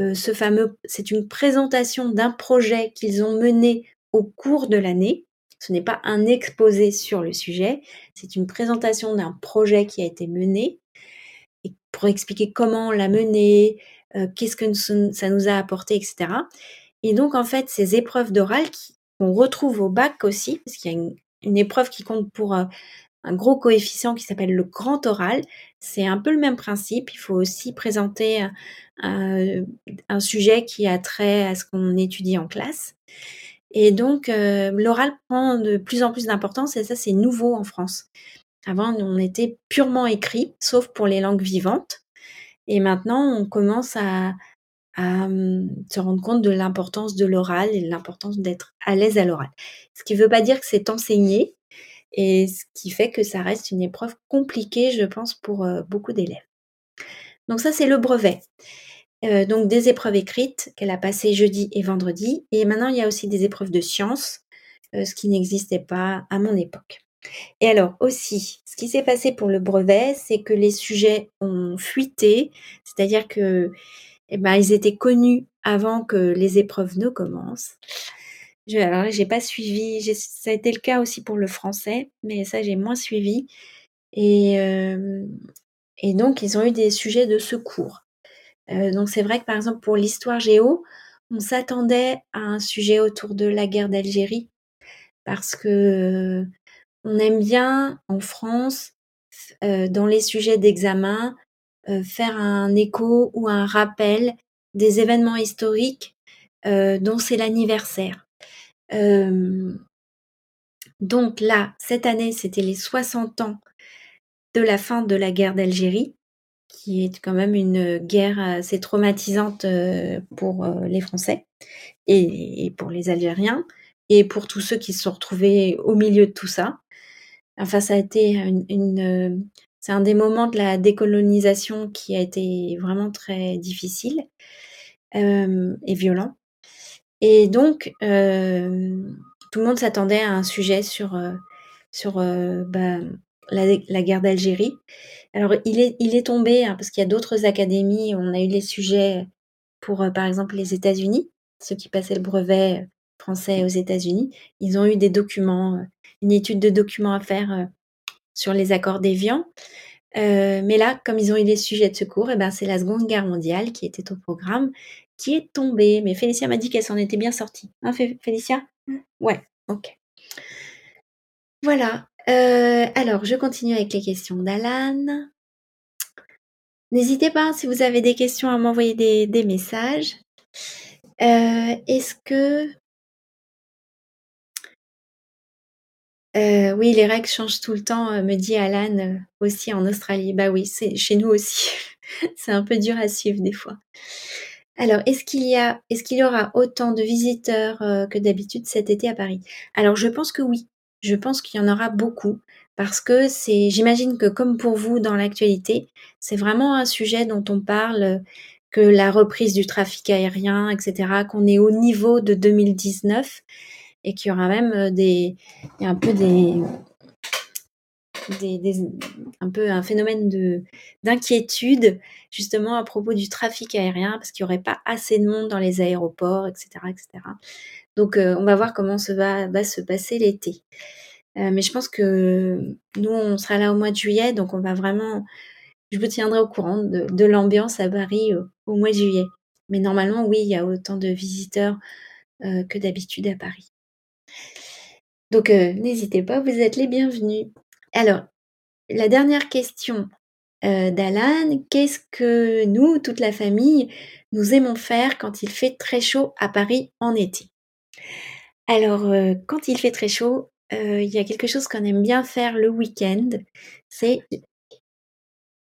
euh, ce fameux, c'est une présentation d'un projet qu'ils ont mené au cours de l'année. Ce n'est pas un exposé sur le sujet, c'est une présentation d'un projet qui a été mené et pour expliquer comment on l'a mené, euh, qu'est-ce que ça nous a apporté, etc. Et donc, en fait, ces épreuves d'oral qu'on retrouve au bac aussi, parce qu'il y a une, épreuve qui compte pour euh, un gros coefficient qui s'appelle le grand oral. C'est un peu le même principe. Il faut aussi présenter un, sujet qui a trait à ce qu'on étudie en classe. Et donc, euh, l'oral prend de plus en plus d'importance et ça, c'est nouveau en France. Avant, on était purement écrit, sauf pour les langues vivantes. Et maintenant, on commence à, hum, se rendre compte de l'importance de l'oral et de l'importance d'être à l'aise à l'oral. Ce qui ne veut pas dire que c'est enseigné et ce qui fait que ça reste une épreuve compliquée, je pense, pour euh, beaucoup d'élèves. Donc ça, c'est le brevet. Euh, donc des épreuves écrites qu'elle a passées jeudi et vendredi. Et maintenant, il y a aussi des épreuves de sciences, euh, ce qui n'existait pas à mon époque. Et alors aussi, ce qui s'est passé pour le brevet, c'est que les sujets ont fuité, c'est-à-dire que eh ben, ils étaient connus avant que les épreuves ne commencent. Je, alors j'ai pas suivi, ça a été le cas aussi pour le français, mais ça j'ai moins suivi. Et, euh, donc ils ont eu des sujets de secours. Euh, donc c'est vrai que par exemple pour l'histoire géo, on s'attendait à un sujet autour de la guerre d'Algérie parce que on aime bien en France, euh, dans les sujets d'examen, euh, faire un écho ou un rappel des événements historiques euh, dont c'est l'anniversaire. donc là, cette année, c'était les 60 ans de la fin de la guerre d'Algérie, qui est quand même une guerre assez traumatisante pour les Français et, pour les Algériens et pour tous ceux qui se sont retrouvés au milieu de tout ça. Enfin, ça a été une, euh, c'est un des moments de la décolonisation qui a été vraiment très difficile euh, et violent. Et donc, euh, tout le monde s'attendait à un sujet sur, sur bah, la, guerre d'Algérie. Alors, il est, il est tombé, hein, parce qu'il y a d'autres académies, on a eu les sujets pour, par exemple, les États-Unis, ceux qui passaient le brevet français aux États-Unis. Ils ont eu des documents une étude de documents à faire euh, sur les accords d'Évian. Euh, mais là, comme ils ont eu des sujets de secours, et eh ben, c'est la Seconde Guerre mondiale qui était au programme, qui est tombée. Mais Félicia m'a dit qu'elle s'en était bien sortie. Hein, Félicia? Mmh. Ouais, ok. Voilà. Euh, alors, je continue avec les questions d'Alan. N'hésitez pas, si vous avez des questions, à m'envoyer des, des, messages. Est-ce que Euh, oui, les règles changent tout le temps, euh, me dit Alan, euh, aussi en Australie. Bah oui, c'est chez nous aussi. c'est un peu dur à suivre des fois. Alors, est-ce qu'il y a, est-ce qu'il y aura autant de visiteurs que d'habitude cet été à Paris? Alors, je pense que oui. Je pense qu'il y en aura beaucoup parce que c'est, j'imagine que comme pour vous dans l'actualité, c'est vraiment un sujet dont on parle, que la reprise du trafic aérien, etc., qu'on est au niveau de 2019 et qu'il y aura même des, il y a un peu des, des, un peu un phénomène de d'inquiétude justement à propos du trafic aérien parce qu'il n'y aurait pas assez de monde dans les aéroports, etc., etc. Donc on va voir comment ça va, va se passer l'été. Euh, mais je pense que nous, on sera là au mois de juillet, donc on va vraiment. Je vous tiendrai au courant de, l'ambiance à Paris au, mois de juillet. Mais normalement, oui, il y a autant de visiteurs euh, que d'habitude à Paris. Donc, euh, n'hésitez pas, vous êtes les bienvenus. Alors, la dernière question d'Alan, qu'est-ce que nous, toute la famille, nous aimons faire quand il fait très chaud à Paris en été? Alors, quand il fait très chaud, il y a quelque chose qu'on aime bien faire le week-end, c'est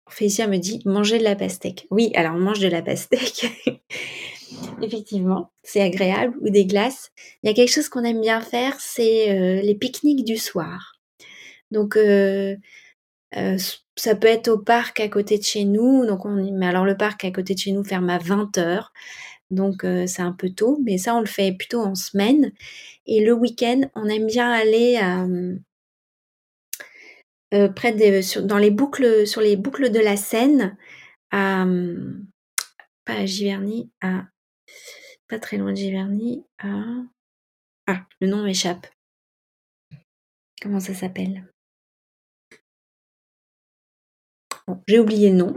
Félicia me dit manger de la pastèque. Oui, alors on mange de la pastèque. Effectivement, c'est agréable ou des glaces. Il y a quelque chose qu'on aime bien faire, c'est les pique-niques du soir. Donc ça peut être au parc à côté de chez nous. Donc on, mais alors le parc à côté de chez nous ferme à 20 heures. Donc c'est un peu tôt, mais ça on le fait plutôt en semaine. Et le week-end, on aime bien aller près sur, dans les boucles, sur les boucles de la Seine, à, pas à Giverny, pas très loin de Giverny, ah, le nom m'échappe. Comment ça s'appelle? J'ai oublié le nom.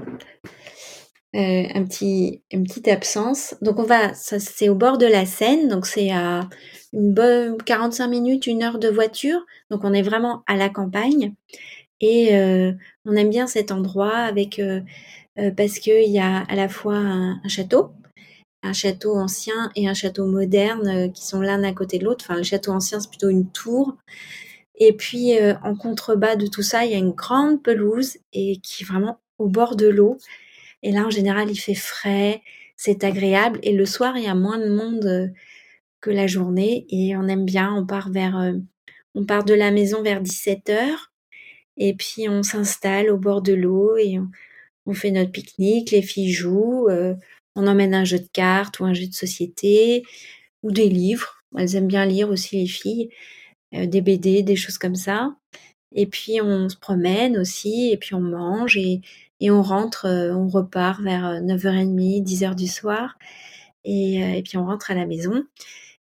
Euh, un petit, une petite absence. Donc on va, c'est au bord de la Seine, donc c'est à une bonne 45 minutes, une heure de voiture. Donc on est vraiment à la campagne et euh, on aime bien cet endroit euh, parce qu'il y a à la fois un, château, un château ancien et un château moderne qui sont l'un à côté de l'autre. Enfin le château ancien c'est plutôt une tour. Et puis en contrebas de tout ça, il y a une grande pelouse et qui est vraiment au bord de l'eau et là, en général, il fait frais, c'est agréable. Et le soir, il y a moins de monde euh, que la journée. Et on aime bien, on part vers, euh, on part de la maison vers 17 heures. Et puis, on s'installe au bord de l'eau et on, fait notre pique-nique. Les filles jouent. Euh, on emmène un jeu de cartes ou un jeu de société ou des livres. Elles aiment bien lire aussi, les filles. des BD, des choses comme ça. Et puis on se promène aussi, et puis on mange, et, et on rentre, euh, on repart vers 9h30, euh, 10h du soir, et, euh, et, puis on rentre à la maison.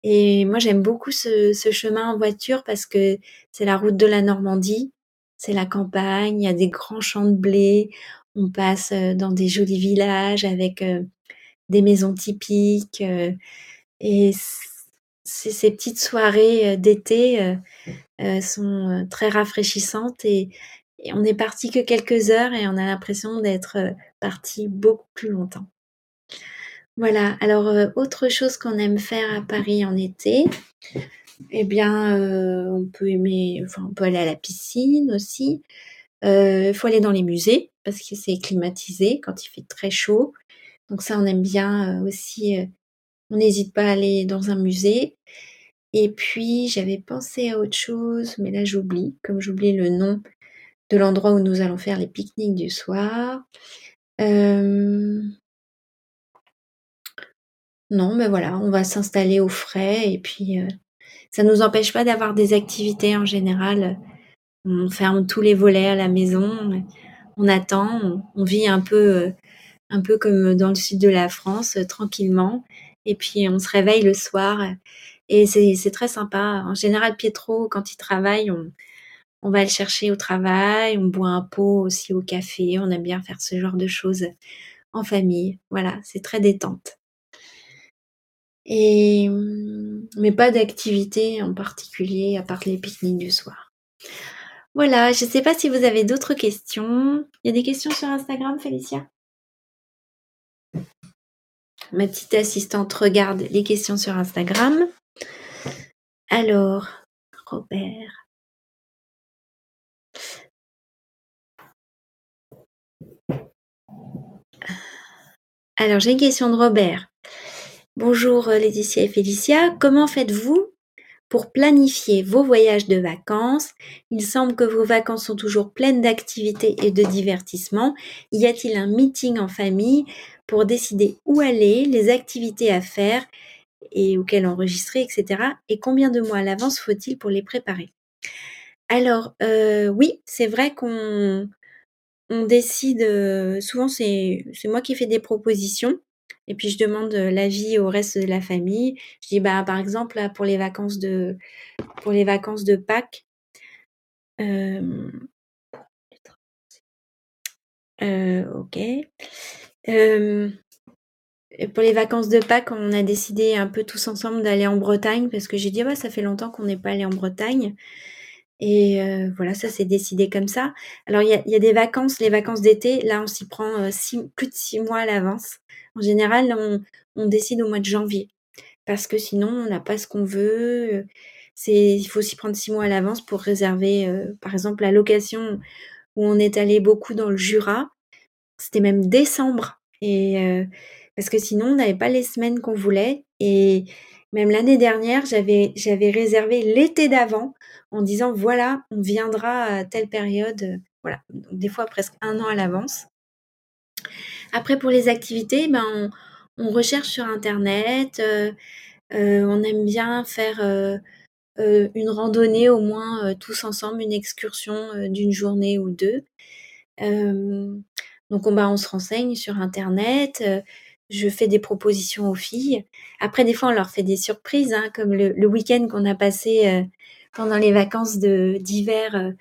Et moi j'aime beaucoup ce, chemin en voiture parce que c'est la route de la Normandie, c'est la campagne, il y a des grands champs de blé, on passe dans des jolis villages avec des maisons typiques, et ces petites soirées d'été sont très rafraîchissantes et, on est parti que quelques heures et on a l'impression d'être parti beaucoup plus longtemps. Voilà, alors autre chose qu'on aime faire à Paris en été, eh bien, on peut aimer, enfin, on peut aller à la piscine aussi. Il faut aller dans les musées parce que c'est climatisé quand il fait très chaud. Donc ça, on aime bien aussi. on n'hésite pas à aller dans un musée. Et puis, j'avais pensé à autre chose, mais là j'oublie, comme j'oublie le nom de l'endroit où nous allons faire les pique-niques du soir. Euh, non, mais voilà, on va s'installer au frais et puis euh, ça ne nous empêche pas d'avoir des activités en général. On ferme tous les volets à la maison, on attend, on, vit un peu, euh, un peu comme dans le sud de la France, tranquillement. Et puis on se réveille le soir et c'est très sympa. En général, Pietro, quand il travaille, on, va le chercher au travail, on boit un pot aussi au café, on aime bien faire ce genre de choses en famille. Voilà, c'est très détente. Et mais pas d'activité en particulier à part les pique-niques du soir. Voilà, je ne sais pas si vous avez d'autres questions. Il y a des questions sur Instagram, Félicia? Ma petite assistante regarde les questions sur Instagram. Alors, Robert. Alors, j'ai une question de Robert. Bonjour euh, Laetitia et Félicia. Comment faites-vous pour planifier vos voyages de vacances Il semble que vos vacances sont toujours pleines d'activités et de divertissements. Y a-t-il un meeting en famille pour décider où aller, les activités à faire et auxquelles enregistrer, etc. Et combien de mois à l'avance faut-il pour les préparer? Alors, euh, oui, c'est vrai qu'on on décide, euh, souvent c'est moi qui fais des propositions et puis je demande l'avis au reste de la famille. Je dis bah par exemple là, pour les vacances de pour les vacances de Pâques. Euh, euh, ok. pour les vacances de Pâques, on a décidé un peu tous ensemble d'aller en Bretagne parce que j'ai dit ouais ça fait longtemps qu'on n'est pas allé en Bretagne. Et euh, voilà, ça s'est décidé comme ça. Alors, il y a, y a, des vacances, les vacances d'été, là, on s'y prend euh, six, plus de six mois à l'avance. En général, on, on, décide au mois de janvier. Parce que sinon, on n'a pas ce qu'on veut. C'est, il faut s'y prendre six mois à l'avance pour réserver, euh, par exemple, la location où on est allé beaucoup dans le Jura. C'était même décembre. Et euh, parce que sinon, on n'avait pas les semaines qu'on voulait. Et même l'année dernière, j'avais, réservé l'été d'avant en disant voilà, on viendra à telle période. Voilà, des fois presque un an à l'avance. Après, pour les activités, ben, on, recherche sur Internet. Euh, euh, on aime bien faire euh, une randonnée au moins tous ensemble, une excursion d'une journée ou deux. donc on, ben, on se renseigne sur Internet je fais des propositions aux filles. Après, des fois, on leur fait des surprises, hein, comme le, week-end qu'on a passé euh, pendant les vacances d'hiver euh,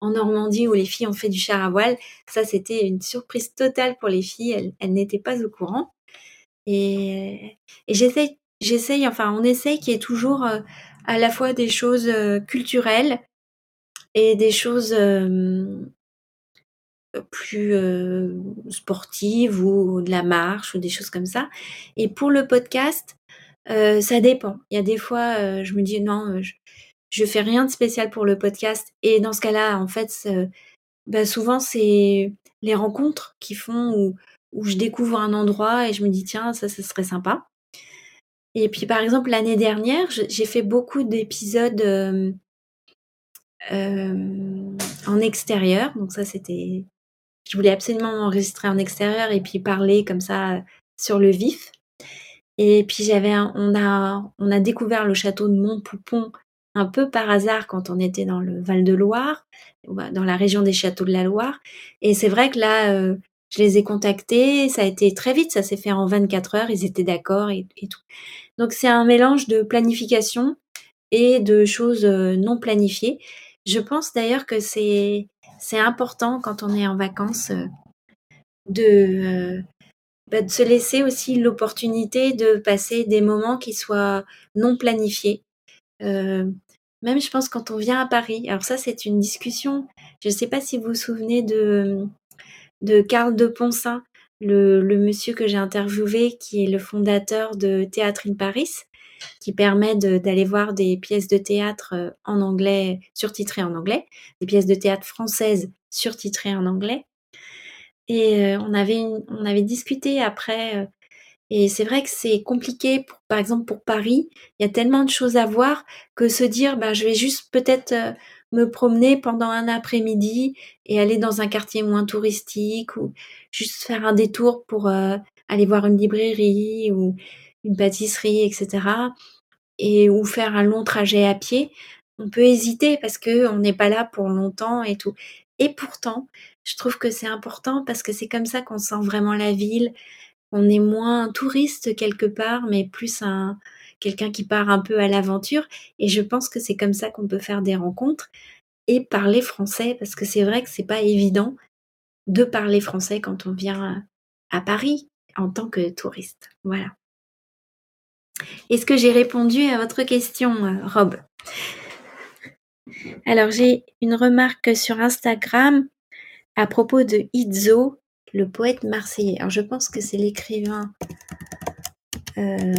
en Normandie où les filles ont fait du char à voile. Ça, c'était une surprise totale pour les filles. Elles, n'étaient pas au courant. Et, et j'essaye, enfin, on essaye qu'il y ait toujours euh, à la fois des choses culturelles et des choses plus euh, sportive ou de la marche ou des choses comme ça. Et pour le podcast, euh, ça dépend. Il y a des fois, euh, je me dis non, je, je fais rien de spécial pour le podcast. Et dans ce cas-là, en fait, bah, souvent c'est les rencontres qui font où, où je découvre un endroit et je me dis tiens, ça, ça serait sympa. Et puis par exemple l'année dernière, j'ai fait beaucoup d'épisodes en extérieur, donc ça c'était je voulais absolument m'enregistrer en extérieur et puis parler comme ça sur le vif. Et puis j'avais, on a, on a découvert le château de Montpoupon un peu par hasard quand on était dans le Val de Loire, dans la région des châteaux de la Loire. Et c'est vrai que là, euh, je les ai contactés, ça a été très vite, ça s'est fait en 24 heures, ils étaient d'accord et, et, tout. Donc c'est un mélange de planification et de choses euh, non planifiées. Je pense d'ailleurs que c'est c'est important quand on est en vacances euh, de, euh, bah, de se laisser aussi l'opportunité de passer des moments qui soient non planifiés. Euh, même je pense quand on vient à Paris, alors ça c'est une discussion, je ne sais pas si vous vous souvenez de, de Karl de Ponsin, le, le monsieur que j'ai interviewé qui est le fondateur de Théâtre in Paris qui permet d'aller voir des pièces de théâtre euh, en anglais, surtitrées en anglais, des pièces de théâtre françaises surtitrées en anglais. Et euh, on, avait on avait discuté après, euh, et c'est vrai que c'est compliqué, pour, par exemple pour Paris, il y a tellement de choses à voir que se dire, bah, je vais juste peut-être me promener pendant un après-midi et aller dans un quartier moins touristique ou juste faire un détour pour aller voir une librairie ou une pâtisserie, etc. Et ou faire un long trajet à pied, on peut hésiter parce que on n'est pas là pour longtemps et tout. Et pourtant, je trouve que c'est important parce que c'est comme ça qu'on sent vraiment la ville. On est moins un touriste quelque part, mais plus un quelqu'un qui part un peu à l'aventure. Et je pense que c'est comme ça qu'on peut faire des rencontres et parler français parce que c'est vrai que c'est pas évident de parler français quand on vient à Paris en tant que touriste. Voilà. Est-ce que j'ai répondu à votre question, Rob? Alors, j'ai une remarque sur Instagram à propos de Izzo, le poète marseillais. Alors, je pense que c'est l'écrivain euh,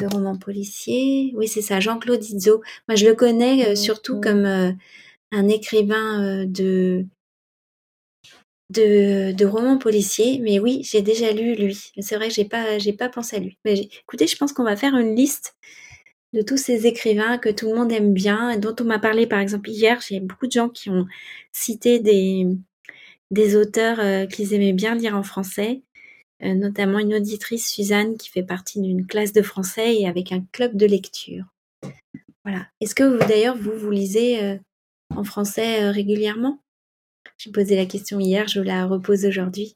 de romans policiers. Oui, c'est ça, Jean-Claude Izzo. Moi, je le connais euh, surtout comme euh, un écrivain de de, romans policiers. Mais oui, j'ai déjà lu lui. C'est vrai que j'ai pas, j'ai pas pensé à lui. Mais écoutez, je pense qu'on va faire une liste de tous ces écrivains que tout le monde aime bien, dont on m'a parlé par exemple hier. J'ai beaucoup de gens qui ont cité des, des auteurs euh, qu'ils aimaient bien lire en français, euh, notamment une auditrice, Suzanne, qui fait partie d'une classe de français et avec un club de lecture. Voilà. Est-ce que vous d'ailleurs vous vous lisez euh, en français régulièrement? J'ai posé la question hier, je la repose aujourd'hui.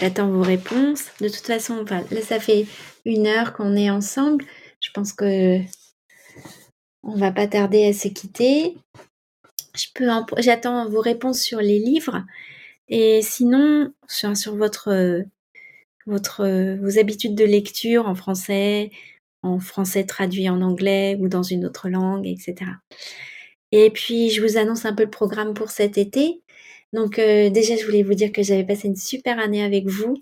J'attends vos réponses. De toute façon, là, ça fait une heure qu'on est ensemble. Je pense que on va pas tarder à se quitter. J'attends vos réponses sur les livres. Et sinon, sur, votre, votre, vos habitudes de lecture en français, en français traduit en anglais ou dans une autre langue, etc. Et puis, je vous annonce un peu le programme pour cet été. Donc, euh, déjà, je voulais vous dire que j'avais passé une super année avec vous,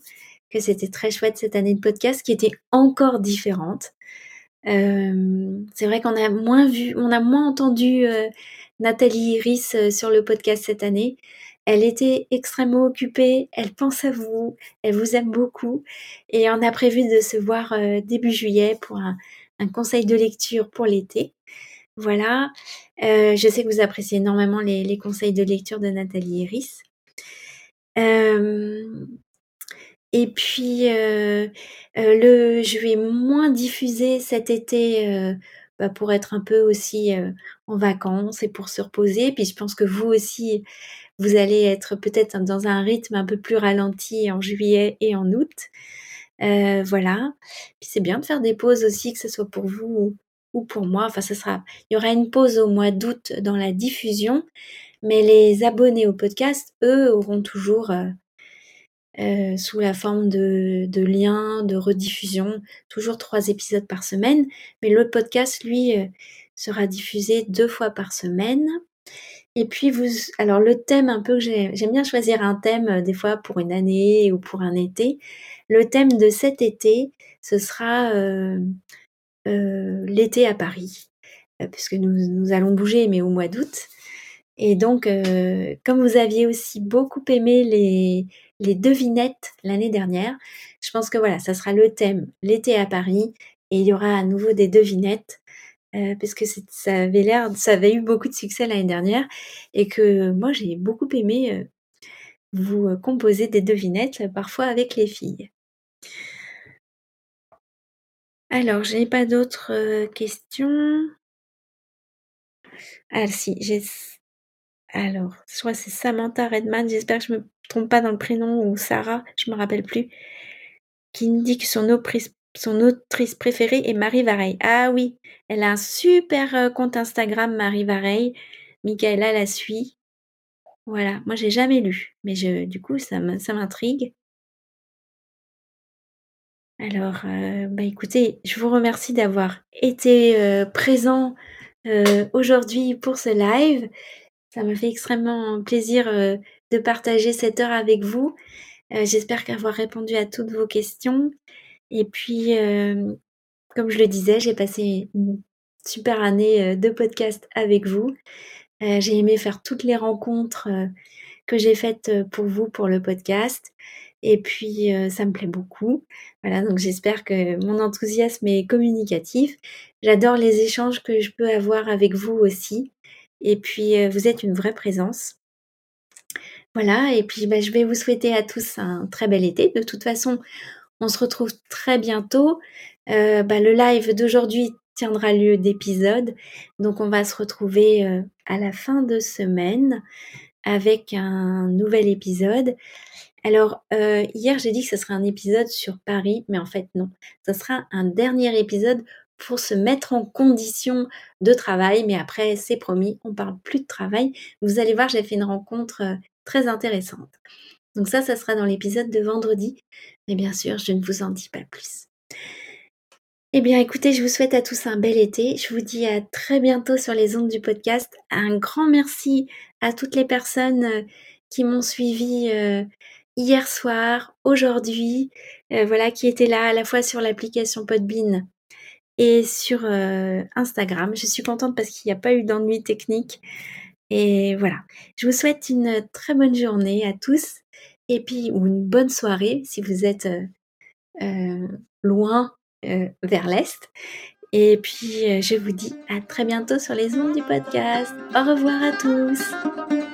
que c'était très chouette cette année de podcast qui était encore différente. Euh, c'est vrai qu'on a moins vu, on a moins entendu euh, Nathalie Iris euh, sur le podcast cette année. Elle était extrêmement occupée, elle pense à vous, elle vous aime beaucoup et on a prévu de se voir euh, début juillet pour un, conseil de lecture pour l'été. Voilà, euh, je sais que vous appréciez énormément les, conseils de lecture de Nathalie Iris. Et puis, le, je vais moins diffuser cet été bah, pour être un peu aussi en vacances et pour se reposer. Puis je pense que vous aussi, vous allez être peut-être dans un rythme un peu plus ralenti en juillet et en août. Euh, voilà. Puis c'est bien de faire des pauses aussi, que ce soit pour vous ou pour moi. Enfin, ce sera, il y aura une pause au mois d'août dans la diffusion, mais les abonnés au podcast, eux, auront toujours euh, euh, sous la forme de, liens, de rediffusion, toujours trois épisodes par semaine. Mais le podcast, lui, euh, sera diffusé deux fois par semaine. Et puis vous, alors le thème un peu que j'aime bien choisir un thème euh, des fois pour une année ou pour un été. Le thème de cet été, ce sera l'été à Paris, puisque nous, nous, allons bouger, mais au mois d'août. Et donc, comme vous aviez aussi beaucoup aimé les, les devinettes l'année dernière, je pense que voilà, ça sera le thème l'été à Paris, et il y aura à nouveau des devinettes euh, parce que ça avait avait eu beaucoup de succès l'année dernière et que moi j'ai beaucoup aimé euh, vous euh, composer des devinettes, parfois avec les filles. Alors, j'ai pas d'autres questions. Ah si, j'ai... Alors, je c'est Samantha Redman, j'espère que je me trompe pas dans le prénom, ou Sarah, je me rappelle plus, qui me dit que son autrice préférée est Marie Vareille. Ah oui, elle a un super euh, compte Instagram, Marie Vareille. Michaela la suit. Voilà, moi j'ai jamais lu, mais je, du coup ça m'intrigue. Alors, euh, bah écoutez, je vous remercie d'avoir été euh, présent aujourd'hui pour ce live. Ça me fait extrêmement plaisir de partager cette heure avec vous. Euh, j'espère qu'avoir répondu à toutes vos questions. Et puis, euh, comme je le disais, j'ai passé une super année euh, de podcast avec vous. J'ai aimé faire toutes les rencontres que j'ai faites pour vous pour le podcast. Et puis, ça me plaît beaucoup. Voilà, donc j'espère que mon enthousiasme est communicatif. J'adore les échanges que je peux avoir avec vous aussi. Et puis, vous êtes une vraie présence. Voilà, et puis bah, je vais vous souhaiter à tous un très bel été. De toute façon, on se retrouve très bientôt. Euh, bah, le live d'aujourd'hui tiendra lieu d'épisode. Donc on va se retrouver euh, à la fin de semaine avec un nouvel épisode. Alors, euh, hier, j'ai dit que ce serait un épisode sur Paris, mais en fait, non. Ce sera un dernier épisode pour se mettre en condition de travail, mais après, c'est promis, on parle plus de travail. Vous allez voir, j'ai fait une rencontre très intéressante. Donc ça, ça sera dans l'épisode de vendredi. Mais bien sûr, je ne vous en dis pas plus. Eh bien, écoutez, je vous souhaite à tous un bel été. Je vous dis à très bientôt sur les ondes du podcast. Un grand merci à toutes les personnes euh, qui m'ont suivi euh, hier soir, aujourd'hui, euh, voilà, qui étaient là à la fois sur l'application Podbean et sur Instagram. Je suis contente parce qu'il n'y a pas eu d'ennui technique. Et voilà, je vous souhaite une très bonne journée à tous et puis ou une bonne soirée si vous êtes loin vers l'est. Et puis je vous dis à très bientôt sur les ondes du podcast. Au revoir à tous.